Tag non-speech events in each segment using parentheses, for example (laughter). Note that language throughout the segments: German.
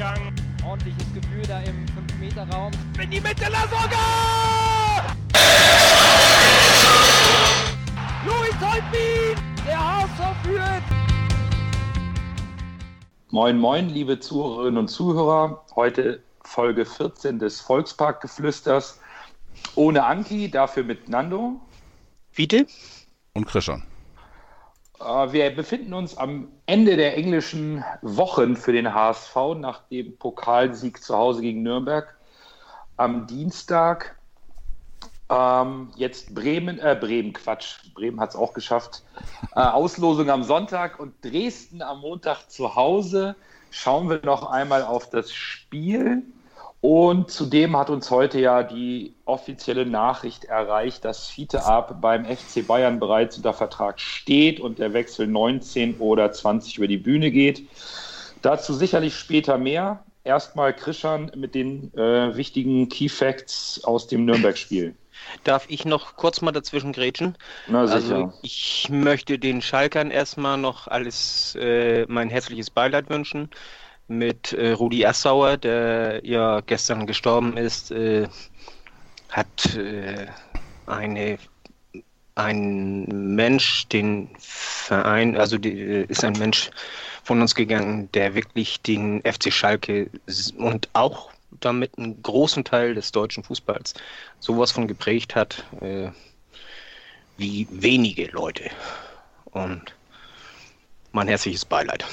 Durchgang. Ordentliches Gefühl da im 5-Meter-Raum. In die Mitte, Lasogga! Luis Holtbein! Der HSV führt! Moin, moin, liebe Zuhörerinnen und Zuhörer. Heute Folge 14 des Volksparkgeflüsters. Ohne Anki, dafür mit Nando. Wiete? Und Christian. Äh, Wir befinden uns am Ende der englischen Wochen für den HSV nach dem Pokalsieg zu Hause gegen Nürnberg am Dienstag. Ähm, jetzt Bremen, äh, Bremen, Quatsch, Bremen hat es auch geschafft. Äh, Auslosung am Sonntag und Dresden am Montag zu Hause. Schauen wir noch einmal auf das Spiel. Und zudem hat uns heute ja die offizielle Nachricht erreicht, dass Fiete Ab beim FC Bayern bereits unter Vertrag steht und der Wechsel 19 oder 20 über die Bühne geht. Dazu sicherlich später mehr. Erstmal Christian mit den äh, wichtigen Key Facts aus dem Nürnberg-Spiel. (laughs) Darf ich noch kurz mal dazwischen grätschen? Na sicher. Also ich möchte den Schalkern erstmal noch alles äh, mein herzliches Beileid wünschen. Mit äh, Rudi Assauer, der ja gestern gestorben ist, äh, hat äh, eine ein Mensch den Verein, also die, äh, ist ein Mensch von uns gegangen, der wirklich den FC Schalke und auch damit einen großen Teil des deutschen Fußballs sowas von geprägt hat, äh, wie wenige Leute. Und mein herzliches Beileid.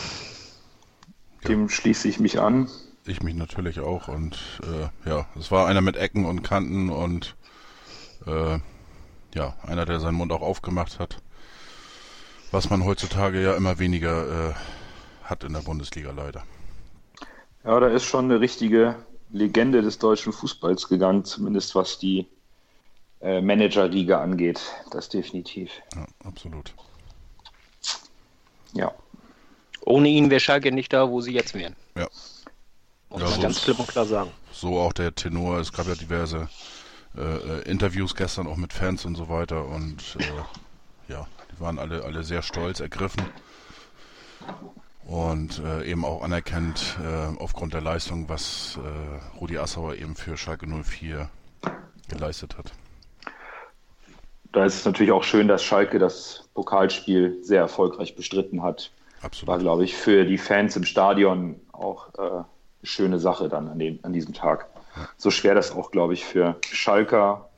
Dem schließe ich mich an. Ich mich natürlich auch. Und äh, ja, es war einer mit Ecken und Kanten und äh, ja, einer, der seinen Mund auch aufgemacht hat. Was man heutzutage ja immer weniger äh, hat in der Bundesliga leider. Ja, da ist schon eine richtige Legende des deutschen Fußballs gegangen, zumindest was die äh, Managerliga angeht. Das definitiv. Ja, absolut. Ja. Ohne ihn wäre Schalke nicht da, wo sie jetzt wären. Ja. Muss Ja, man so ganz klipp und klar sagen. So auch der Tenor. Es gab ja diverse äh, äh, Interviews gestern auch mit Fans und so weiter und äh, ja, die waren alle alle sehr stolz, ergriffen und äh, eben auch anerkennt äh, aufgrund der Leistung, was äh, Rudi Assauer eben für Schalke 04 geleistet hat. Da ist es natürlich auch schön, dass Schalke das Pokalspiel sehr erfolgreich bestritten hat. War, Absolut. glaube ich, für die Fans im Stadion auch äh, eine schöne Sache dann an, dem, an diesem Tag. So schwer das auch, glaube ich, für Schalker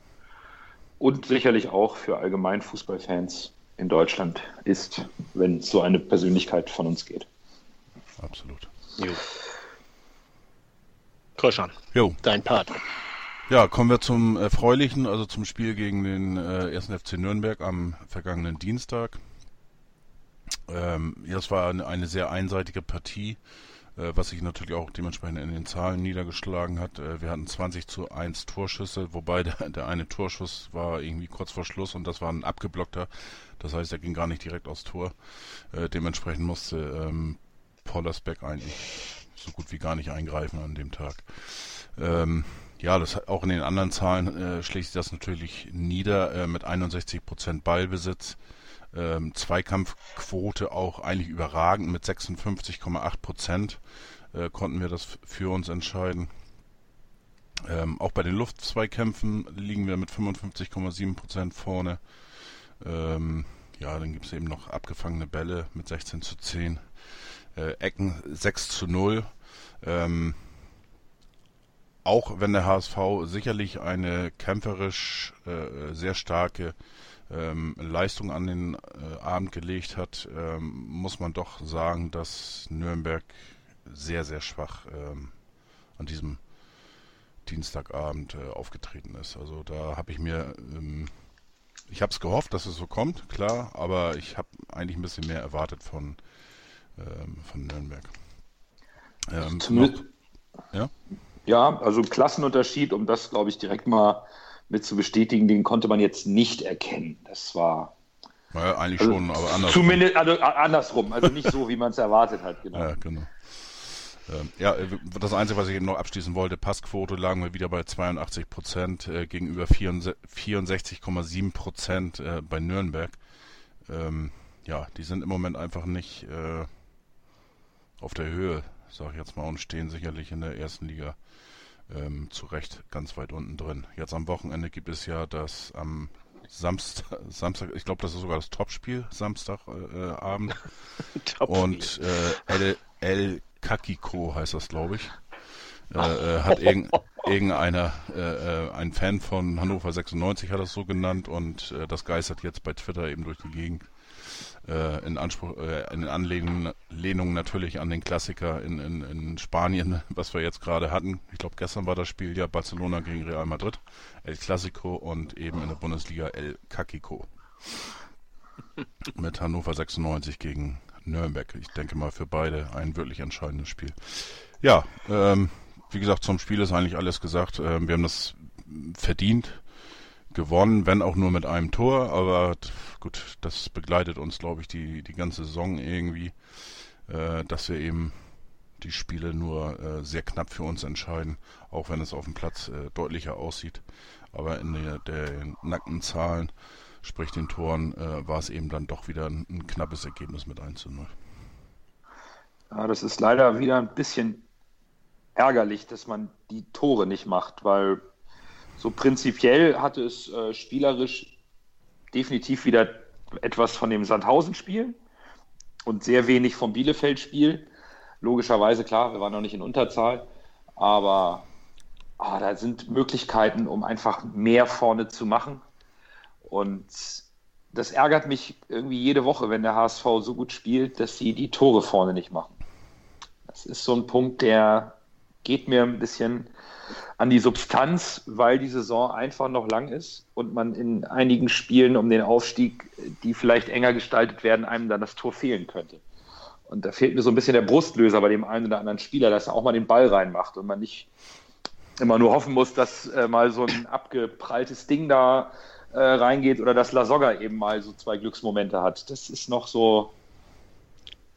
und sicherlich auch für allgemein Fußballfans in Deutschland ist, wenn so eine Persönlichkeit von uns geht. Absolut. Jo. Christian, Jo, dein Part. ja, kommen wir zum Erfreulichen, also zum Spiel gegen den äh, 1. FC Nürnberg am vergangenen Dienstag. Ähm, ja, es war eine, eine sehr einseitige Partie, äh, was sich natürlich auch dementsprechend in den Zahlen niedergeschlagen hat. Äh, wir hatten 20 zu 1 Torschüsse, wobei der, der eine Torschuss war irgendwie kurz vor Schluss und das war ein abgeblockter. Das heißt, er ging gar nicht direkt aufs Tor. Äh, dementsprechend musste ähm, Pollersbeck eigentlich so gut wie gar nicht eingreifen an dem Tag. Ähm, ja, das auch in den anderen Zahlen äh, schlägt sich das natürlich nieder äh, mit 61% Ballbesitz. Ähm, Zweikampfquote auch eigentlich überragend mit 56,8 Prozent äh, konnten wir das für uns entscheiden. Ähm, auch bei den Luftzweikämpfen liegen wir mit 55,7 Prozent vorne. Ähm, ja, dann gibt es eben noch abgefangene Bälle mit 16 zu 10. Äh, Ecken 6 zu 0. Ähm, auch wenn der HSV sicherlich eine kämpferisch äh, sehr starke ähm, Leistung an den äh, Abend gelegt hat, ähm, muss man doch sagen, dass Nürnberg sehr, sehr schwach ähm, an diesem Dienstagabend äh, aufgetreten ist. Also da habe ich mir, ähm, ich habe es gehofft, dass es so kommt, klar, aber ich habe eigentlich ein bisschen mehr erwartet von, ähm, von Nürnberg. Ähm, Zumindest, Ja? ja, also Klassenunterschied, um das, glaube ich, direkt mal mit zu bestätigen, den konnte man jetzt nicht erkennen. Das war Naja, eigentlich also schon, aber anders. Zumindest also, andersrum, also nicht so, wie man es erwartet hat. Genau. (laughs) Ja, genau. Ähm, ja, äh, das Einzige, was ich eben noch abschließen wollte, Passquote lagen wir wieder bei 82 Prozent äh, gegenüber 64,7 Prozent äh, bei Nürnberg. Ähm, ja, die sind im Moment einfach nicht äh, auf der Höhe sag ich jetzt mal, und stehen sicherlich in der ersten Liga ähm, zu Recht ganz weit unten drin. Jetzt am Wochenende gibt es ja das am Samstag, (laughs) Samstag ich glaube, das ist sogar das Topspiel, Samstagabend. Äh, (laughs) und äh, El, El Kakiko heißt das, glaube ich. Äh, äh, hat irgend, (laughs) irgendeiner, äh, äh, ein Fan von Hannover 96 hat das so genannt und äh, das geistert jetzt bei Twitter eben durch die Gegend. Äh, in Anspruch, äh, in Anlehnung natürlich an den Klassiker in, in, in Spanien, (laughs) was wir jetzt gerade hatten. Ich glaube, gestern war das Spiel ja Barcelona gegen Real Madrid, El Clasico und eben in der Bundesliga El Kakiko. Mit Hannover 96 gegen Nürnberg. Ich denke mal für beide ein wirklich entscheidendes Spiel. Ja, ähm, wie gesagt, zum Spiel ist eigentlich alles gesagt. Ähm, wir haben das verdient gewonnen, wenn auch nur mit einem Tor, aber gut, das begleitet uns, glaube ich, die, die ganze Saison irgendwie, äh, dass wir eben die Spiele nur äh, sehr knapp für uns entscheiden, auch wenn es auf dem Platz äh, deutlicher aussieht. Aber in der, der nackten Zahlen, sprich den Toren, äh, war es eben dann doch wieder ein, ein knappes Ergebnis mit 1 zu 0. Ja, das ist leider wieder ein bisschen ärgerlich, dass man die Tore nicht macht, weil so prinzipiell hatte es äh, spielerisch definitiv wieder etwas von dem Sandhausen-Spiel und sehr wenig vom Bielefeld-Spiel. Logischerweise, klar, wir waren noch nicht in Unterzahl, aber ah, da sind Möglichkeiten, um einfach mehr vorne zu machen. Und das ärgert mich irgendwie jede Woche, wenn der HSV so gut spielt, dass sie die Tore vorne nicht machen. Das ist so ein Punkt, der geht mir ein bisschen an die Substanz, weil die Saison einfach noch lang ist und man in einigen Spielen um den Aufstieg, die vielleicht enger gestaltet werden, einem dann das Tor fehlen könnte. Und da fehlt mir so ein bisschen der Brustlöser bei dem einen oder anderen Spieler, dass er auch mal den Ball reinmacht und man nicht immer nur hoffen muss, dass äh, mal so ein abgepralltes Ding da äh, reingeht oder dass Lasogga eben mal so zwei Glücksmomente hat. Das ist noch so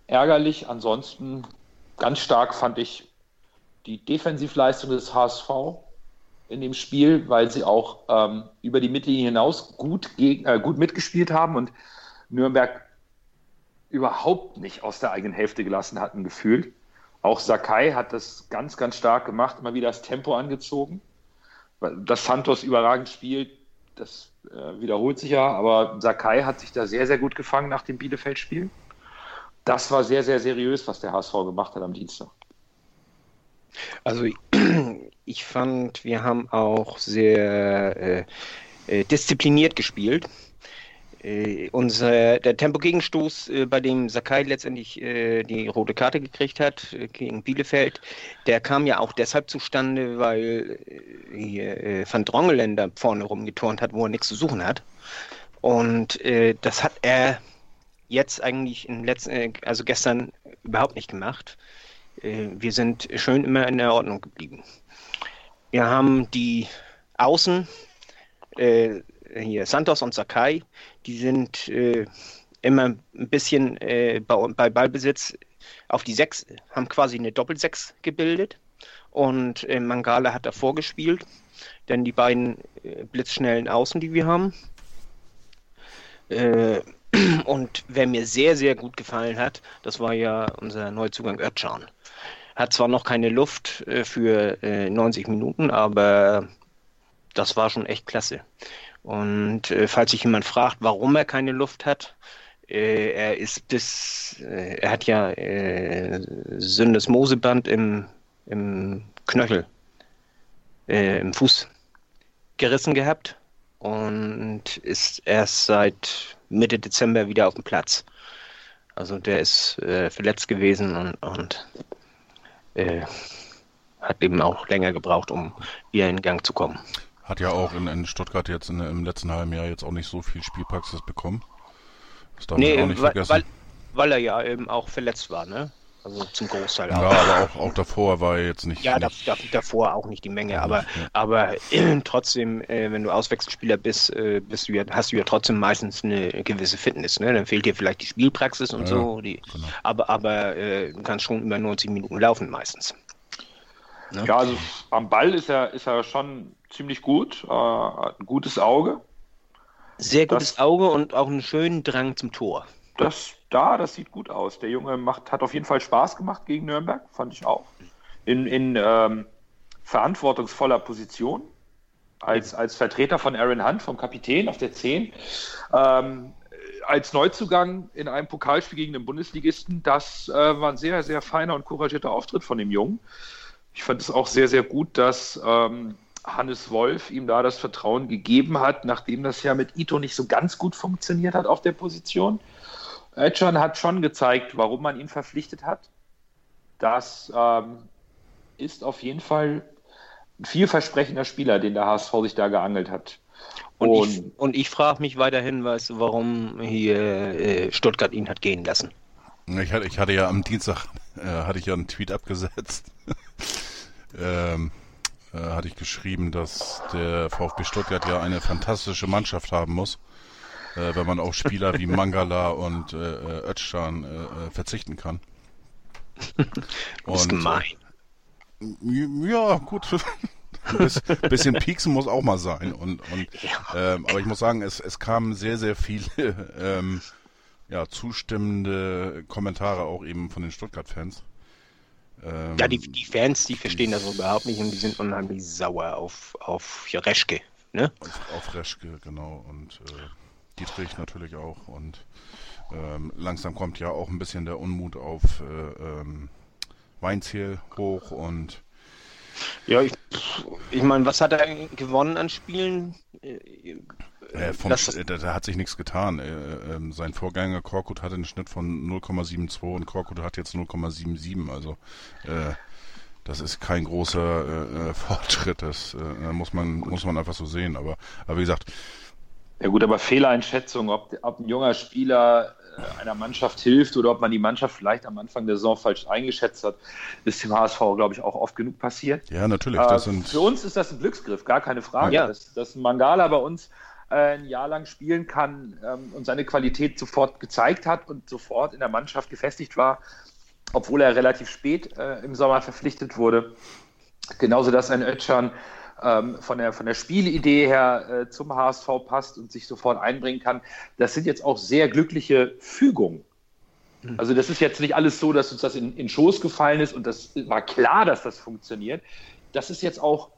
ärgerlich. Ansonsten ganz stark fand ich die Defensivleistung des HSV in dem Spiel, weil sie auch ähm, über die Mittellinie hinaus gut, gegen, äh, gut mitgespielt haben und Nürnberg überhaupt nicht aus der eigenen Hälfte gelassen hatten, gefühlt. Auch Sakai hat das ganz, ganz stark gemacht, immer wieder das Tempo angezogen. Dass Santos überragend spielt, das äh, wiederholt sich ja, aber Sakai hat sich da sehr, sehr gut gefangen nach dem Bielefeld-Spiel. Das war sehr, sehr seriös, was der HSV gemacht hat am Dienstag. Also (clears throat) ich fand, wir haben auch sehr äh, äh, diszipliniert gespielt. Äh, unser, der Tempogegenstoß, äh, bei dem Sakai letztendlich äh, die rote Karte gekriegt hat äh, gegen Bielefeld, der kam ja auch deshalb zustande, weil äh, Van Drongeländer vorne rumgeturnt hat, wo er nichts zu suchen hat. Und das hat er jetzt eigentlich in letzten, also gestern überhaupt nicht gemacht. Äh, wir sind schön immer in der Ordnung geblieben. Wir haben die Außen, äh, hier Santos und Sakai, die sind äh, immer ein bisschen äh, bei, bei, Ballbesitz auf die Sechs, haben quasi eine Doppelsechs gebildet und äh, Mangala hat davor gespielt, denn die beiden äh, blitzschnellen Außen, die wir haben. (clears throat) und wer mir sehr, sehr gut gefallen hat, das war ja unser Neuzugang Özcan. Hat zwar noch keine Luft äh, für äh, 90 Minuten, aber das war schon echt klasse. Und äh, falls sich jemand fragt, warum er keine Luft hat, äh, er ist bis, äh, er hat ja äh, Syndesmoseband im, im Knöchel, äh, im Fuß gerissen gehabt und ist erst seit Mitte Dezember wieder auf dem Platz. Also der ist äh, verletzt gewesen und, und äh, hat eben auch länger gebraucht, um wieder in Gang zu kommen. Hat ja auch in, in Stuttgart jetzt in, im letzten halben Jahr jetzt auch nicht so viel Spielpraxis bekommen. Das darf nee, man auch nicht weil, vergessen. Weil, weil er ja eben auch verletzt war, ne? Also zum Großteil auch. Ja, aber auch, auch davor war er jetzt nicht. Ja, nicht, da, davor auch nicht die Menge, aber, ja. aber äh, trotzdem, äh, wenn du Auswechselspieler bist, äh, bist du ja, hast du ja trotzdem meistens eine gewisse Fitness. Ne? Dann fehlt dir vielleicht die Spielpraxis und ja, so. Die, genau. Aber, aber äh, du kannst schon über 90 Minuten laufen meistens. Ne? Ja, also am Ball ist er, ist er schon ziemlich gut, äh, hat ein gutes Auge. Sehr gutes das, Auge und auch einen schönen Drang zum Tor. das da, das sieht gut aus. Der Junge macht, hat auf jeden Fall Spaß gemacht gegen Nürnberg, fand ich auch. In, in ähm, verantwortungsvoller Position als, als Vertreter von Aaron Hunt, vom Kapitän auf der 10. Ähm, als Neuzugang in einem Pokalspiel gegen den Bundesligisten, das äh, war ein sehr, sehr feiner und couragierter Auftritt von dem Jungen. Ich fand es auch sehr, sehr gut, dass ähm, Hannes Wolf ihm da das Vertrauen gegeben hat, nachdem das ja mit Ito nicht so ganz gut funktioniert hat auf der Position. Özcan hat schon gezeigt, warum man ihn verpflichtet hat. Das ähm, ist auf jeden Fall ein vielversprechender Spieler, den der HSV sich da geangelt hat. Und, und ich, und ich frage mich weiterhin, weißt du, warum hier äh, Stuttgart ihn hat gehen lassen. Ich hatte, ich hatte ja am Dienstag äh, hatte ich ja einen Tweet abgesetzt. (laughs) ähm, äh, hatte ich geschrieben, dass der VfB Stuttgart ja eine fantastische Mannschaft haben muss, äh, wenn man auf Spieler wie Mangala und äh, äh Özcan äh, verzichten kann. das (laughs) ist gemein. ja, gut. (laughs) Ein bisschen, pieksen muss auch mal sein. Und, und ja. ähm, aber ich muss sagen, es, es kamen sehr, sehr viele (laughs) ähm, ja, zustimmende Kommentare auch eben von den Stuttgart-Fans. Ähm, ja, die, die Fans, die verstehen das überhaupt nicht und die sind unheimlich sauer auf, auf Reschke. Ne? Auf, auf Reschke, genau. Und äh, Dietrich natürlich auch. Und ähm, langsam kommt ja auch ein bisschen der Unmut auf äh, ähm, Weinziel hoch und ja, ich, ich meine, was hat er gewonnen an Spielen? Äh, vom, das, da, da, hat sich nichts getan. Äh, äh, sein Vorgänger Korkut hatte einen Schnitt von 0,72 und Korkut hat jetzt 0,77. Also äh, das ist kein großer äh, äh, (laughs) Fortschritt. Das muss man muss man einfach so sehen. Aber, aber wie gesagt. Ja gut, aber Fehleinschätzung, ob, ob ein junger Spieler einer Mannschaft hilft oder ob man die Mannschaft vielleicht am Anfang der Saison falsch eingeschätzt hat, ist dem HSV, glaube ich, auch oft genug passiert. Ja, natürlich. Äh, für uns ist das ein Glücksgriff, gar keine Frage. Ja. Dass, dass Mangala bei uns äh, ein Jahr lang spielen kann ähm, und seine Qualität sofort gezeigt hat und sofort in der Mannschaft gefestigt war, obwohl er relativ spät äh, im Sommer verpflichtet wurde. Genauso, dass ein Ötschan ähm, von, der, von der Spielidee her äh, zum HSV passt und sich sofort einbringen kann. Das sind jetzt auch sehr glückliche Fügungen. Hm. Also das ist jetzt nicht alles so, dass uns das in, in Schoß gefallen ist und das war klar, dass das funktioniert. Das ist jetzt auch,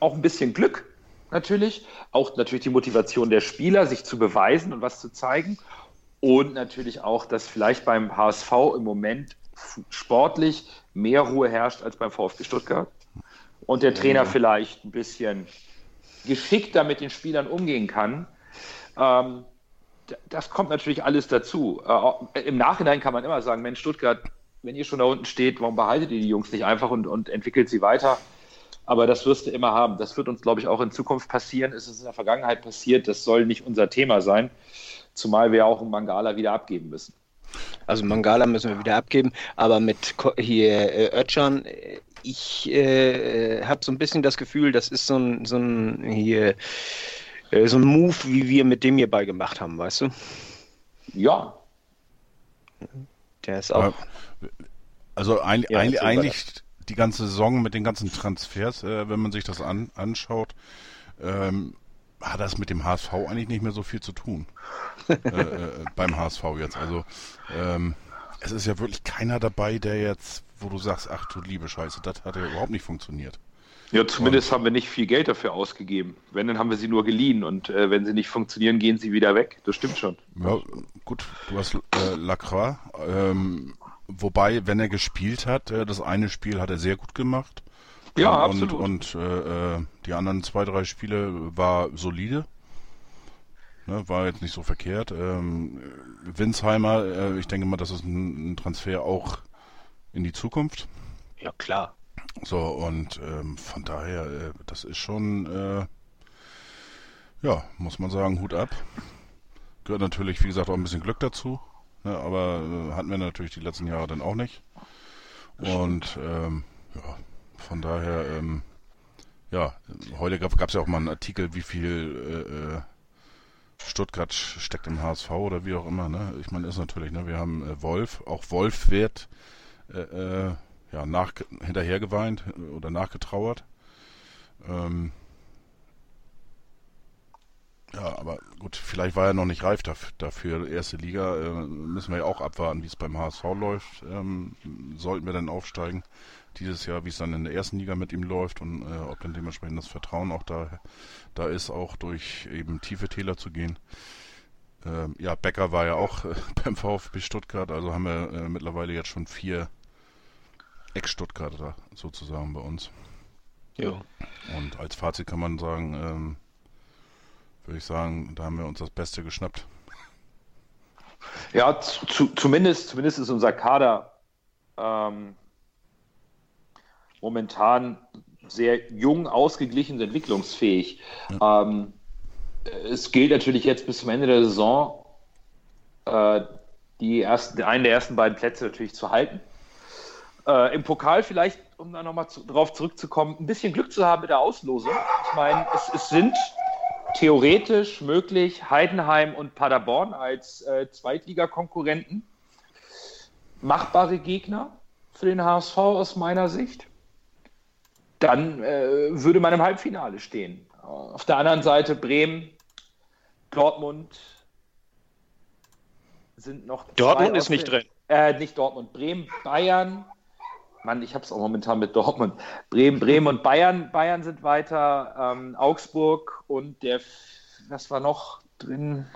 auch ein bisschen Glück natürlich, auch natürlich die Motivation der Spieler, sich zu beweisen und was zu zeigen und natürlich auch, dass vielleicht beim HSV im Moment sportlich mehr Ruhe herrscht als beim VfB Stuttgart und der Trainer vielleicht ein bisschen geschickter mit den Spielern umgehen kann. Ähm, das kommt natürlich alles dazu. Äh, Im Nachhinein kann man immer sagen, Mensch, Stuttgart, wenn ihr schon da unten steht, warum behaltet ihr die Jungs nicht einfach und, und entwickelt sie weiter? Aber das wirst du immer haben. Das wird uns, glaube ich, auch in Zukunft passieren. Es ist in der Vergangenheit passiert. Das soll nicht unser Thema sein. Zumal wir auch einen Mangala wieder abgeben müssen. Also Mangala müssen wir wieder abgeben, aber mit hier äh, Ötchan, ich äh, habe so ein bisschen das Gefühl, das ist so ein, so ein hier äh, so ein Move, wie wir mit dem hierbei gemacht haben, weißt du? Ja. Der ist auch. Also ein, ja, ein, eigentlich die ganze Saison mit den ganzen Transfers, äh, wenn man sich das an, anschaut, ähm, hat das mit dem HSV eigentlich nicht mehr so viel zu tun. (laughs) äh, äh, beim HSV jetzt. Also ähm, es ist ja wirklich keiner dabei, der jetzt, wo du sagst, ach du liebe Scheiße, das hat ja überhaupt nicht funktioniert. Ja, zumindest und, haben wir nicht viel Geld dafür ausgegeben. Wenn, dann haben wir sie nur geliehen und äh, wenn sie nicht funktionieren, gehen sie wieder weg. Das stimmt schon. Ja, gut, du hast äh, Lacroix. Ähm, wobei, wenn er gespielt hat, äh, das eine Spiel hat er sehr gut gemacht. Ja, und, absolut. Und äh, äh, die anderen zwei, drei Spiele war solide. Ne, war jetzt nicht so verkehrt. Ähm, Winsheimer, äh, ich denke mal, das ist ein, ein, Transfer auch in die Zukunft. Ja, klar. So, und ähm, von daher, äh, das ist schon, äh, ja, muss man sagen, Hut ab. Gehört natürlich, wie gesagt, auch ein bisschen Glück dazu. Ne, aber äh, hatten wir natürlich die letzten Jahre dann auch nicht. Und ähm, ja, von daher, ähm, ja, heute gab es ja auch mal einen Artikel, wie viel äh, äh Stuttgart steckt im HSV oder wie auch immer. Ne? Ich meine, ist natürlich, ne? wir haben äh, Wolf, auch Wolf wird äh, äh, ja, nach, hinterher geweint oder nachgetrauert. Ähm, Ja, aber gut, vielleicht war er noch nicht reif dafür. Erste Liga äh, müssen wir ja auch abwarten, wie es beim HSV läuft. Ähm, sollten wir dann aufsteigen dieses Jahr, wie es dann in der ersten Liga mit ihm läuft und äh, ob dann dementsprechend das Vertrauen auch da, da ist, auch durch eben tiefe Täler zu gehen. Ähm, ja, Becker war ja auch äh, (laughs) beim VfB Stuttgart, also haben wir äh, mittlerweile jetzt schon vier Ex-Stuttgarter sozusagen bei uns. Ja. Und als Fazit kann man sagen, ähm, würde ich sagen, da haben wir uns das Beste geschnappt. Ja, zu, zumindest, zumindest ist unser Kader ähm, momentan sehr jung, ausgeglichen und entwicklungsfähig. Ja. Ähm, es gilt natürlich jetzt bis zum Ende der Saison, äh, die ersten, einen der ersten beiden Plätze natürlich zu halten. Äh, Im Pokal vielleicht, um da nochmal zu, drauf zurückzukommen, ein bisschen Glück zu haben mit der Auslosung. Ich meine, es, es sind theoretisch möglich Heidenheim und Paderborn als äh, Zweitligakonkurrenten machbare Gegner für den HSV aus meiner Sicht. Dann äh, würde man im Halbfinale stehen. Auf der anderen Seite Bremen, Dortmund sind noch. Dortmund ist nicht drin. Äh, nicht Dortmund, Bremen, Bayern. Mann, ich habe es auch momentan mit Dortmund. Bremen, Bremen und Bayern. Bayern sind weiter. Ähm, Augsburg und der, was war noch drin?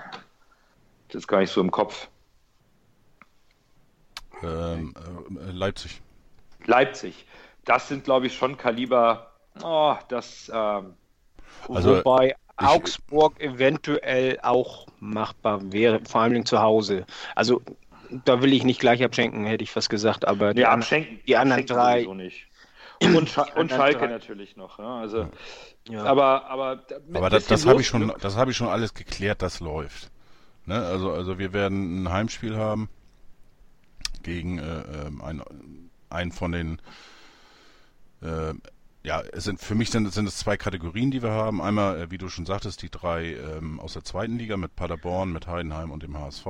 Das ist gar nicht so im Kopf. Ähm, äh, Leipzig. Leipzig. Das sind, glaube ich, schon Kaliber. Oh, das. Ähm, also, Wobei ich, Augsburg eventuell auch machbar wäre, vor allem zu Hause. Also da will ich nicht gleich abschenken, hätte ich fast gesagt, aber die, ja, abschenken, die anderen drei. Nicht. Und, Sch (clears throat) und Schalke drei. natürlich noch. Ja, also, ja. Aber, aber, aber das, das habe ich, schon, hab ich schon alles geklärt, das läuft. Ne? Also, also wir werden ein Heimspiel haben gegen äh, ähm, ein, einen von den äh, ja, es sind für mich sind, sind es zwei Kategorien, die wir haben. Einmal, äh, wie du schon sagtest, die drei ähm, aus der zweiten Liga mit Paderborn, mit Heidenheim und dem HSV.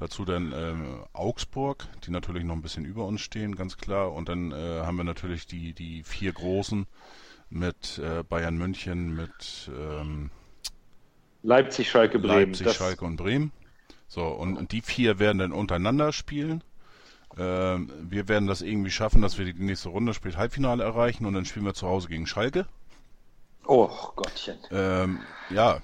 Dazu dann ähm, Augsburg, die natürlich noch ein bisschen über uns stehen, ganz klar. Und dann äh, haben wir natürlich die, die vier Großen mit äh, Bayern München, mit ähm, Leipzig, Schalke, Bremen. Leipzig, Schalke und Bremen. So, und, und die vier werden dann untereinander spielen. Ähm, wir werden das irgendwie schaffen, dass wir die nächste Runde, sprich Halbfinale erreichen und dann spielen wir zu Hause gegen Schalke. Oh Gottchen. Ähm, ja, äh,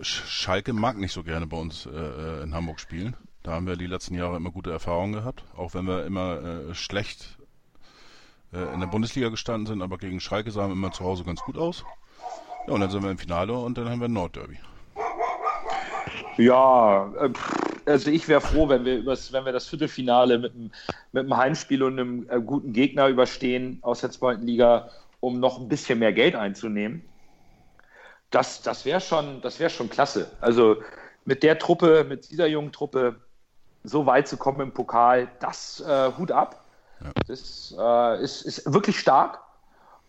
Schalke mag nicht so gerne bei uns äh, in Hamburg spielen. Da haben wir die letzten Jahre immer gute Erfahrungen gehabt, auch wenn wir immer äh, schlecht äh, in der Bundesliga gestanden sind, aber gegen Schalke sahen wir immer zu Hause ganz gut aus. Ja, und dann sind wir im Finale und dann haben wir ein Nordderby. Ja, äh, also ich wäre froh, wenn wir, übers, wenn wir das Viertelfinale mit einem, mit einem Heimspiel und einem äh, guten Gegner überstehen aus der zweiten Liga, um noch ein bisschen mehr Geld einzunehmen. Das, das wäre schon, wär schon klasse. Also mit der Truppe, mit dieser jungen Truppe so weit zu kommen im Pokal, das äh, Hut ab. Ja. Das äh, ist, ist wirklich stark.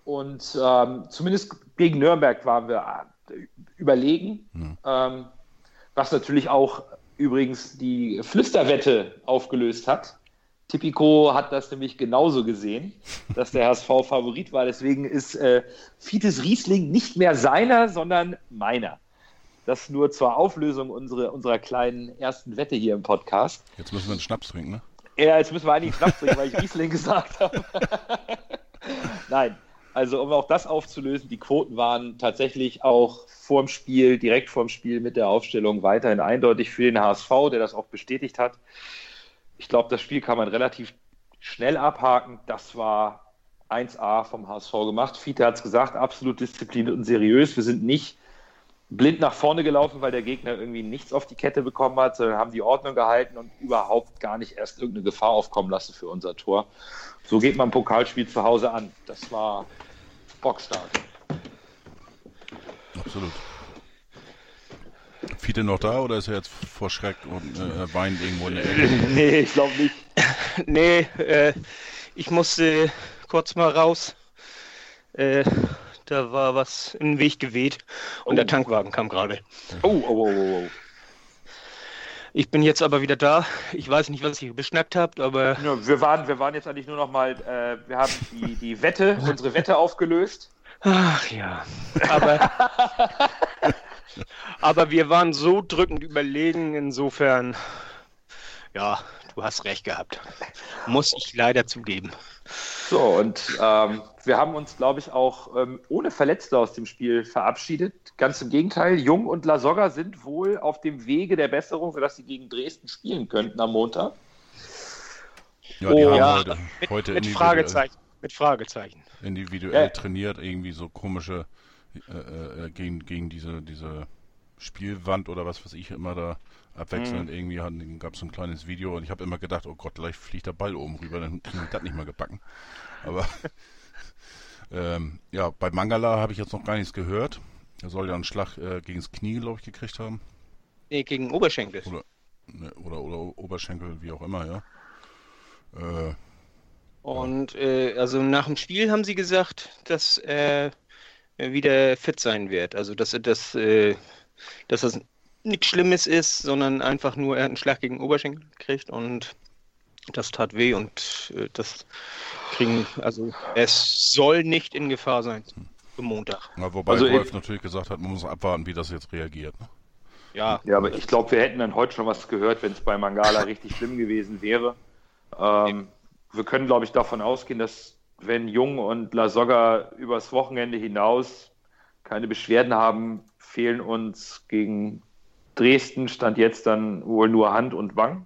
Und ähm, zumindest gegen Nürnberg waren wir äh, überlegen. Mhm. Ähm, was natürlich auch übrigens die Flüsterwette aufgelöst hat. Tipico hat das nämlich genauso gesehen, dass der HSV Favorit war. Deswegen ist äh, Fites Riesling nicht mehr seiner, sondern meiner. Das nur zur Auflösung unserer, unserer kleinen ersten Wette hier im Podcast. Jetzt müssen wir einen Schnaps trinken, ne? Ja, jetzt müssen wir eigentlich einen Schnaps trinken, weil ich Riesling (laughs) gesagt habe. (laughs) Nein, also um auch das aufzulösen, die Quoten waren tatsächlich auch vorm Spiel, direkt vorm Spiel mit der Aufstellung weiterhin eindeutig für den HSV, der das auch bestätigt hat. Ich glaube, das Spiel kann man relativ schnell abhaken. Das war 1A vom HSV gemacht. Fiete hat es gesagt, absolut diszipliniert und seriös. Wir sind nicht blind nach vorne gelaufen, weil der Gegner irgendwie nichts auf die Kette bekommen hat, sondern haben die Ordnung gehalten und überhaupt gar nicht erst irgendeine Gefahr aufkommen lassen für unser Tor. So geht man ein Pokalspiel zu Hause an. Das war bockstark. Absolut. Fiete noch da oder ist er jetzt vor Schreck und äh, weint irgendwo in der Ecke? (laughs) nee, ich glaube nicht. (laughs) nee, äh, ich musste kurz mal raus. Äh, da war was in den Weg geweht und oh. der Tankwagen kam gerade. Oh, oh, oh, oh, oh. Ich bin jetzt aber wieder da. Ich weiß nicht, was ihr beschnackt habt, aber. Ja, wir, waren, wir waren jetzt eigentlich nur noch mal, äh, wir haben die, die Wette, unsere Wette aufgelöst. Ach ja. Aber (laughs) Aber wir waren so drückend überlegen, insofern, ja, du hast recht gehabt. Muss ich leider zugeben. So, und ähm, wir haben uns, glaube ich, auch ähm, ohne Verletzte aus dem Spiel verabschiedet. Ganz im Gegenteil, Jung und Lasogga sind wohl auf dem Wege der Besserung, sodass sie gegen Dresden spielen könnten am Montag. Ja, die Oh, haben ja, heute, mit, heute mit individuell, Fragezeichen. Mit Fragezeichen. individuell Ja. trainiert, irgendwie so komische äh, äh, gegen, gegen diese, diese Spielwand oder was weiß ich immer da abwechselnd Mhm. irgendwie gab es so ein kleines Video und ich habe immer gedacht, oh Gott, gleich fliegt der Ball oben rüber, dann kriegen wir das nicht mehr gebacken. Aber (laughs) ähm, ja, bei Mangala habe ich jetzt noch gar nichts gehört. Er soll ja einen Schlag äh, gegen das Knie, glaube ich, gekriegt haben. Nee, gegen Oberschenkel. Oder, ne, oder, oder Oberschenkel, wie auch immer, ja. Äh, Und äh, also nach dem Spiel haben sie gesagt, dass er wieder fit sein wird. Also dass er das, äh, dass das nichts Schlimmes ist, sondern einfach nur er hat einen Schlag gegen den Oberschenkel gekriegt und das tat weh und äh, das kriegen, also es soll nicht in Gefahr sein für Montag. na, wobei Also Wolf ich- natürlich gesagt hat, man muss abwarten, wie das jetzt reagiert. Ne? Ja, Ja, aber ich glaube, wir hätten dann heute schon was gehört, wenn es bei Mangala richtig schlimm gewesen wäre. Ähm, wir können, glaube ich, davon ausgehen, dass wenn Jung und Lasogga übers Wochenende hinaus keine Beschwerden haben, fehlen uns gegen Dresden, stand jetzt dann wohl nur Hand und Wang.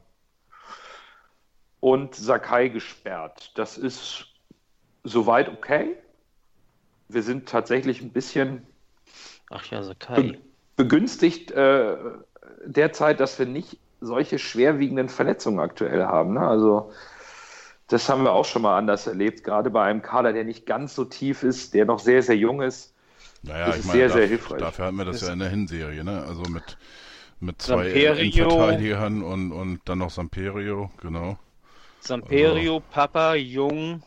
Und Sakai gesperrt. Das ist soweit okay. Wir sind tatsächlich ein bisschen ach ja, Sakai. begünstigt äh, derzeit, dass wir nicht solche schwerwiegenden Verletzungen aktuell haben. Ne? Also das haben wir auch schon mal anders erlebt, gerade bei einem Kader, der nicht ganz so tief ist, der noch sehr, sehr jung ist. Naja, Das ich ist meine, sehr, sehr hilfreich. Dafür hatten wir das Das- ja in der Hinserie, ne? Also mit, mit zwei. Innenverteidigern und, und dann noch Samperio, genau. Samperio, Papa, Jung.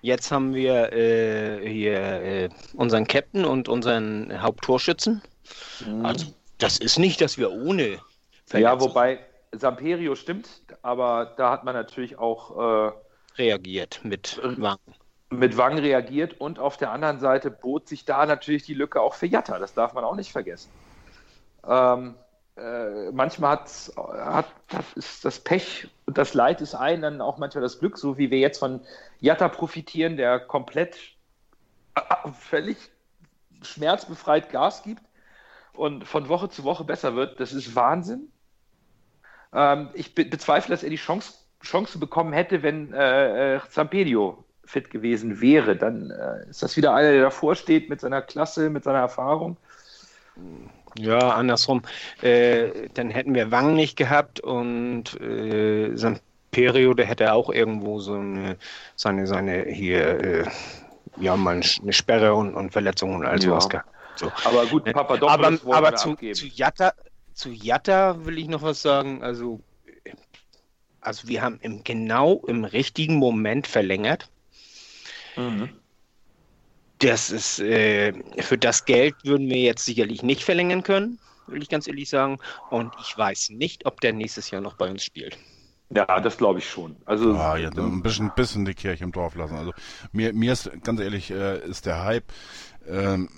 Jetzt haben wir äh, hier äh, unseren Captain und unseren Haupttorschützen. Also, das ist nicht, dass wir ohne Ja, Verletzung wobei Samperio stimmt, aber da hat man natürlich auch äh, reagiert mit Wangen. mit Wang reagiert und auf der anderen Seite bot sich da natürlich die Lücke auch für Jatta. Das darf man auch nicht vergessen. Ähm, äh, manchmal hat's, hat, hat ist das Pech und das Leid ist ein, dann auch manchmal das Glück, so wie wir jetzt von Jatta profitieren, der komplett äh, völlig schmerzbefreit Gas gibt und von Woche zu Woche besser wird. Das ist Wahnsinn. Ähm, ich be bezweifle, dass er die Chance, Chance bekommen hätte, wenn äh, äh, Zampedio fit gewesen wäre. Dann äh, ist das wieder einer, der davor steht mit seiner Klasse, mit seiner Erfahrung. Ja, andersrum. Äh, dann hätten wir Wang nicht gehabt und äh, Samperio, der hätte auch irgendwo so eine, seine, seine hier, äh, ja, mal eine Sperre und, und Verletzungen und all Ja. sowas gehabt. So. Aber gut, aber Papadopoulos aber wir zu, abgeben. zu, Jatta, zu Jatta will ich noch was sagen. Also, also wir haben im, genau im richtigen Moment verlängert. Mhm. Das ist, äh, für das Geld würden wir jetzt sicherlich nicht verlängern können, will ich ganz ehrlich sagen. Und ich weiß nicht, ob der nächstes Jahr noch bei uns spielt. Ja, das glaube ich schon. Also Ah, ja, ein bisschen, bisschen die Kirche im Dorf lassen. Also mir, mir ist, ganz ehrlich, äh, ist der Hype ähm,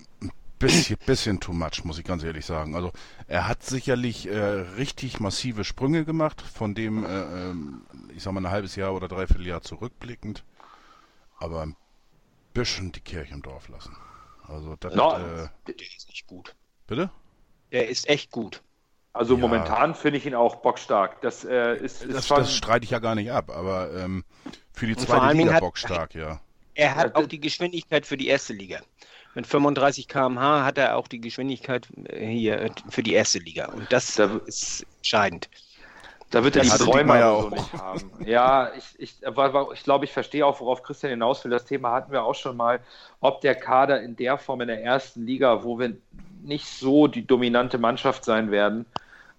bisschen, bisschen too much, muss ich ganz ehrlich sagen. Also er hat sicherlich äh, richtig massive Sprünge gemacht, von dem, äh, ähm, ich sag mal, ein halbes Jahr oder dreiviertel Jahr zurückblickend. Aber ein bisschen die Kirche im Dorf lassen. Also das, No, äh, Der ist nicht gut. bitte? Der ist echt gut. also Ja. momentan finde ich ihn auch bockstark. Das äh, ist, ist Das, schon, das streite ich ja gar nicht ab, aber ähm, für die zweite Liga hat- bockstark, ja. Er hat auch die Geschwindigkeit für die erste Liga. Mit 35 km/h hat er auch die Geschwindigkeit äh, hier äh, für die erste Liga. Und das Da- ist entscheidend. Da wird er die Träume Diekmeyer aber so auch. nicht haben. Ja, ich, ich, ich glaube, ich verstehe auch, worauf Christian hinaus will. Das Thema hatten wir auch schon mal, ob der Kader in der Form in der ersten Liga, wo wir nicht so die dominante Mannschaft sein werden,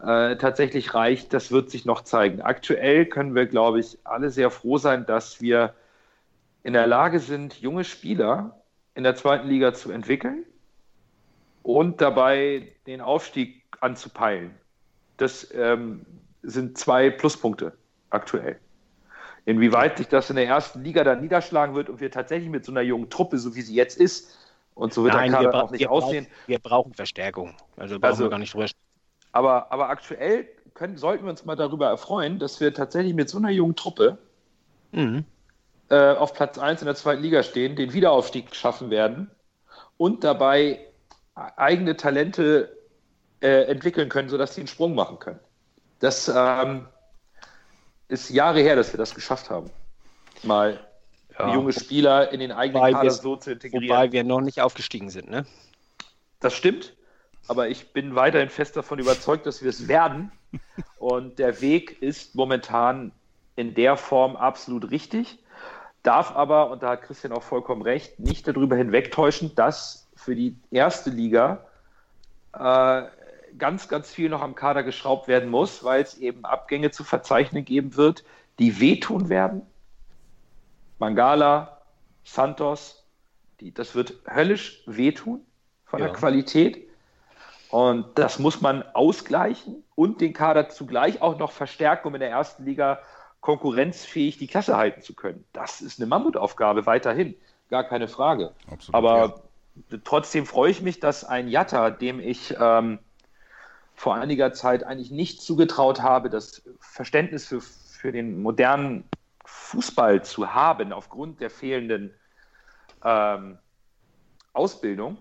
äh, tatsächlich reicht, das wird sich noch zeigen. Aktuell können wir, glaube ich, alle sehr froh sein, dass wir in der Lage sind, junge Spieler in der zweiten Liga zu entwickeln und dabei den Aufstieg anzupeilen. Das ähm, sind zwei Pluspunkte aktuell. Inwieweit sich das in der ersten Liga dann niederschlagen wird und wir tatsächlich mit so einer jungen Truppe, so wie sie jetzt ist, Und so wird Nein, der Kader auch nicht wir, aussehen. brauchen, wir brauchen Verstärkung. Also brauchen Also- wir gar nicht drüber. Aber, aber aktuell können, sollten wir uns mal darüber erfreuen, dass wir tatsächlich mit so einer jungen Truppe Mhm. Äh, auf Platz 1 in der zweiten Liga stehen, den Wiederaufstieg schaffen werden und dabei eigene Talente äh, entwickeln können, sodass sie einen Sprung machen können. Das ähm, ist Jahre her, dass wir das geschafft haben. Mal Ja. junge Spieler in den eigenen Wobei Kader so zu integrieren. Wobei wir noch nicht aufgestiegen sind, ne? Das stimmt, aber ich bin weiterhin fest davon überzeugt, dass wir es werden. Und der Weg ist momentan in der Form absolut richtig, darf aber, und da hat Christian auch vollkommen recht, nicht darüber hinwegtäuschen, dass für die erste Liga äh, ganz, ganz viel noch am Kader geschraubt werden muss, weil es eben Abgänge zu verzeichnen geben wird, die wehtun werden. Mangala, Santos, die, das wird höllisch wehtun von Ja. der Qualität. Und das muss man ausgleichen und den Kader zugleich auch noch verstärken, um in der ersten Liga konkurrenzfähig die Klasse halten zu können. Das ist eine Mammutaufgabe weiterhin, gar keine Frage. Absolut, Aber trotzdem freue ich mich, dass ein Jatta, dem ich ähm, vor einiger Zeit eigentlich nicht zugetraut habe, das Verständnis für, für den modernen Fußball zu haben, aufgrund der fehlenden ähm, Ausbildung,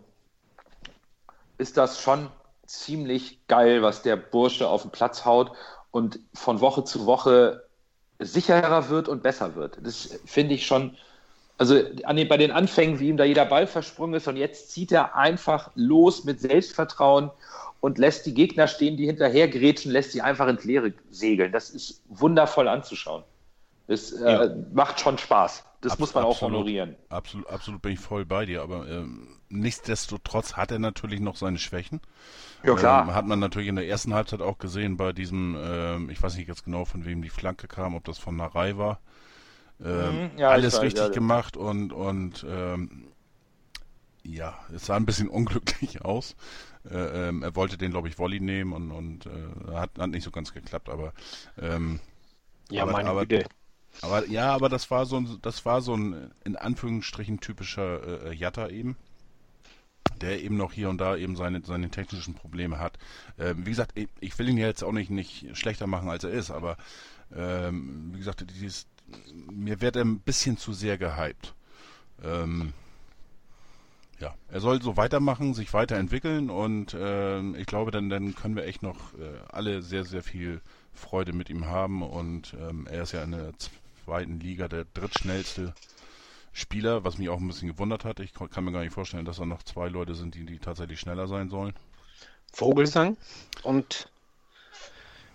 ist das schon ziemlich geil, was der Bursche auf den Platz haut und von Woche zu Woche sicherer wird und besser wird. Das finde ich schon, also an den, bei den Anfängen, wie ihm da jeder Ball versprungen ist und jetzt zieht er einfach los mit Selbstvertrauen und lässt die Gegner stehen, die hinterher grätschen, lässt sie einfach ins Leere segeln. Das ist wundervoll anzuschauen. Das äh, Ja. macht schon Spaß. Das Abs- muss man auch absolut. honorieren. Absolut, absolut bin ich voll bei dir, aber ähm, nichtsdestotrotz hat er natürlich noch seine Schwächen. Ja, klar. Ähm, hat man natürlich in der ersten Halbzeit auch gesehen bei diesem, ähm, ich weiß nicht jetzt genau, von wem die Flanke kam, ob das von Narei war. Ähm, Mhm, ja, alles weiß, richtig ja. gemacht und, und ähm, ja, es sah ein bisschen (laughs) unglücklich aus. Äh, ähm, er wollte den, glaube ich, Volley nehmen und, und äh, hat, hat nicht so ganz geklappt, aber ähm, Ja, Aber- meine aber- Güte. Aber ja, aber das war so ein, das war so ein in Anführungsstrichen typischer äh, Jatta eben, der eben noch hier und da eben seine seine technischen Probleme hat. Ähm, wie gesagt, ich, ich will ihn ja jetzt auch nicht nicht schlechter machen als er ist, aber ähm, wie gesagt, dieses, mir wird er ein bisschen zu sehr gehypt. Ähm, ja, er soll so weitermachen, sich weiterentwickeln und ähm, ich glaube, dann, dann können wir echt noch äh, alle sehr, sehr viel Freude mit ihm haben und ähm, er ist ja in der zweiten Liga der drittschnellste Spieler, was mich auch ein bisschen gewundert hat. Ich kann mir gar nicht vorstellen, dass da noch zwei Leute sind, die, die tatsächlich schneller sein sollen. Vogelsang. Und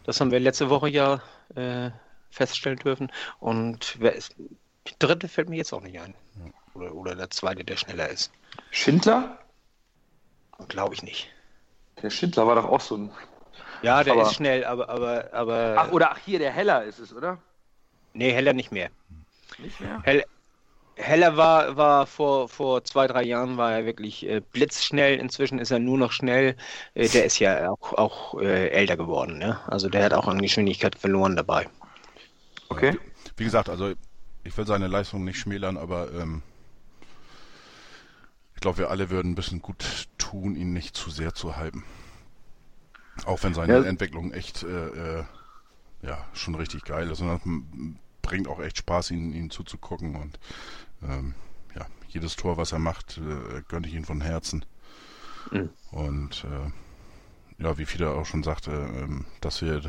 das haben wir letzte Woche ja äh, feststellen dürfen. Und wer ist, die dritte fällt mir jetzt auch nicht ein. Oder, oder der zweite, der schneller ist. Schindler? Glaube ich nicht. Der Schindler war doch auch so ein. Ja, der Aber- ist schnell, aber, aber, aber. Ach, oder ach, hier, der Heller ist es, oder? Nee, Heller nicht mehr. Nicht mehr? Hell, Heller war, war vor, vor zwei, drei Jahren war er wirklich äh, blitzschnell. Inzwischen ist er nur noch schnell. Äh, der ist ja auch, auch äh, älter geworden. Ne? Also der hat auch an Geschwindigkeit verloren dabei. Okay. Wie gesagt, also ich will seine Leistung nicht schmälern, aber ähm, ich glaube, wir alle würden ein bisschen gut tun, ihn nicht zu sehr zu halten. Auch wenn seine Ja. Entwicklung echt äh, äh, ja schon richtig geil ist und bringt auch echt Spaß, ihn, ihn zuzugucken und ähm, ja, jedes Tor, was er macht, äh, gönne ich ihm von Herzen. Mhm. Und äh, ja, wie Fieder auch schon sagte, ähm, dass wir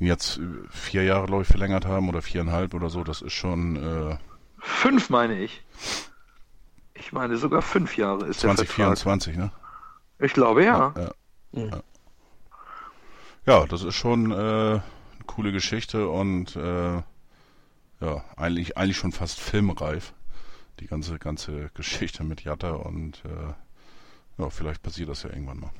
ihn jetzt äh, vier Jahre, glaube ich, verlängert haben oder viereinhalb oder so, das ist schon äh, Fünf meine ich. Ich meine sogar fünf Jahre ist der Vertrag. 2024, ne? Ich glaube ja. Ja. Mhm. Ja, das ist schon äh, eine coole Geschichte und äh, ja, eigentlich, eigentlich schon fast filmreif, die ganze, ganze (laughs) Geschichte mit Jatta und äh, ja, vielleicht passiert das ja irgendwann mal.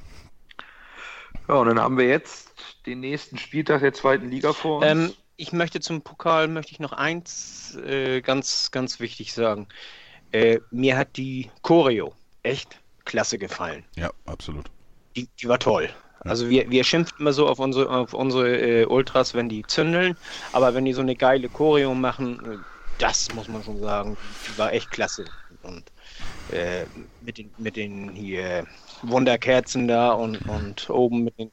Ja, und dann haben wir jetzt den nächsten Spieltag der zweiten Liga vor uns. Ähm, ich möchte zum Pokal möchte ich noch eins äh, ganz, ganz wichtig sagen. Äh, mir hat die Choreo echt klasse gefallen. Ja, absolut. Die, die war toll. Also wir, wir schimpfen immer so auf unsere, auf unsere äh, Ultras, wenn die zündeln, aber wenn die so eine geile Choreo machen, äh, das muss man schon sagen, die war echt klasse. Und äh, mit, den, mit den hier Wunderkerzen da und, und oben mit den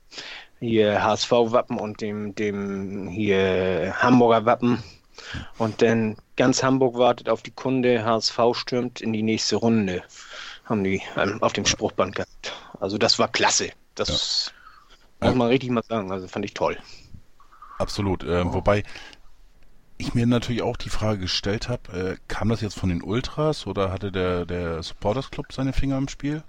hier HSV-Wappen und dem, dem hier Hamburger Wappen. Und dann ganz Hamburg wartet auf die Kunde, HSV stürmt in die nächste Runde. Haben die ähm, auf dem Spruchband gehabt. Also das war klasse. Das. Muss man richtig mal sagen. Also fand ich toll. Absolut. Äh, oh. Wobei ich mir natürlich auch die Frage gestellt habe, äh, kam das jetzt von den Ultras oder hatte der, der Supporters Club seine Finger im Spiel?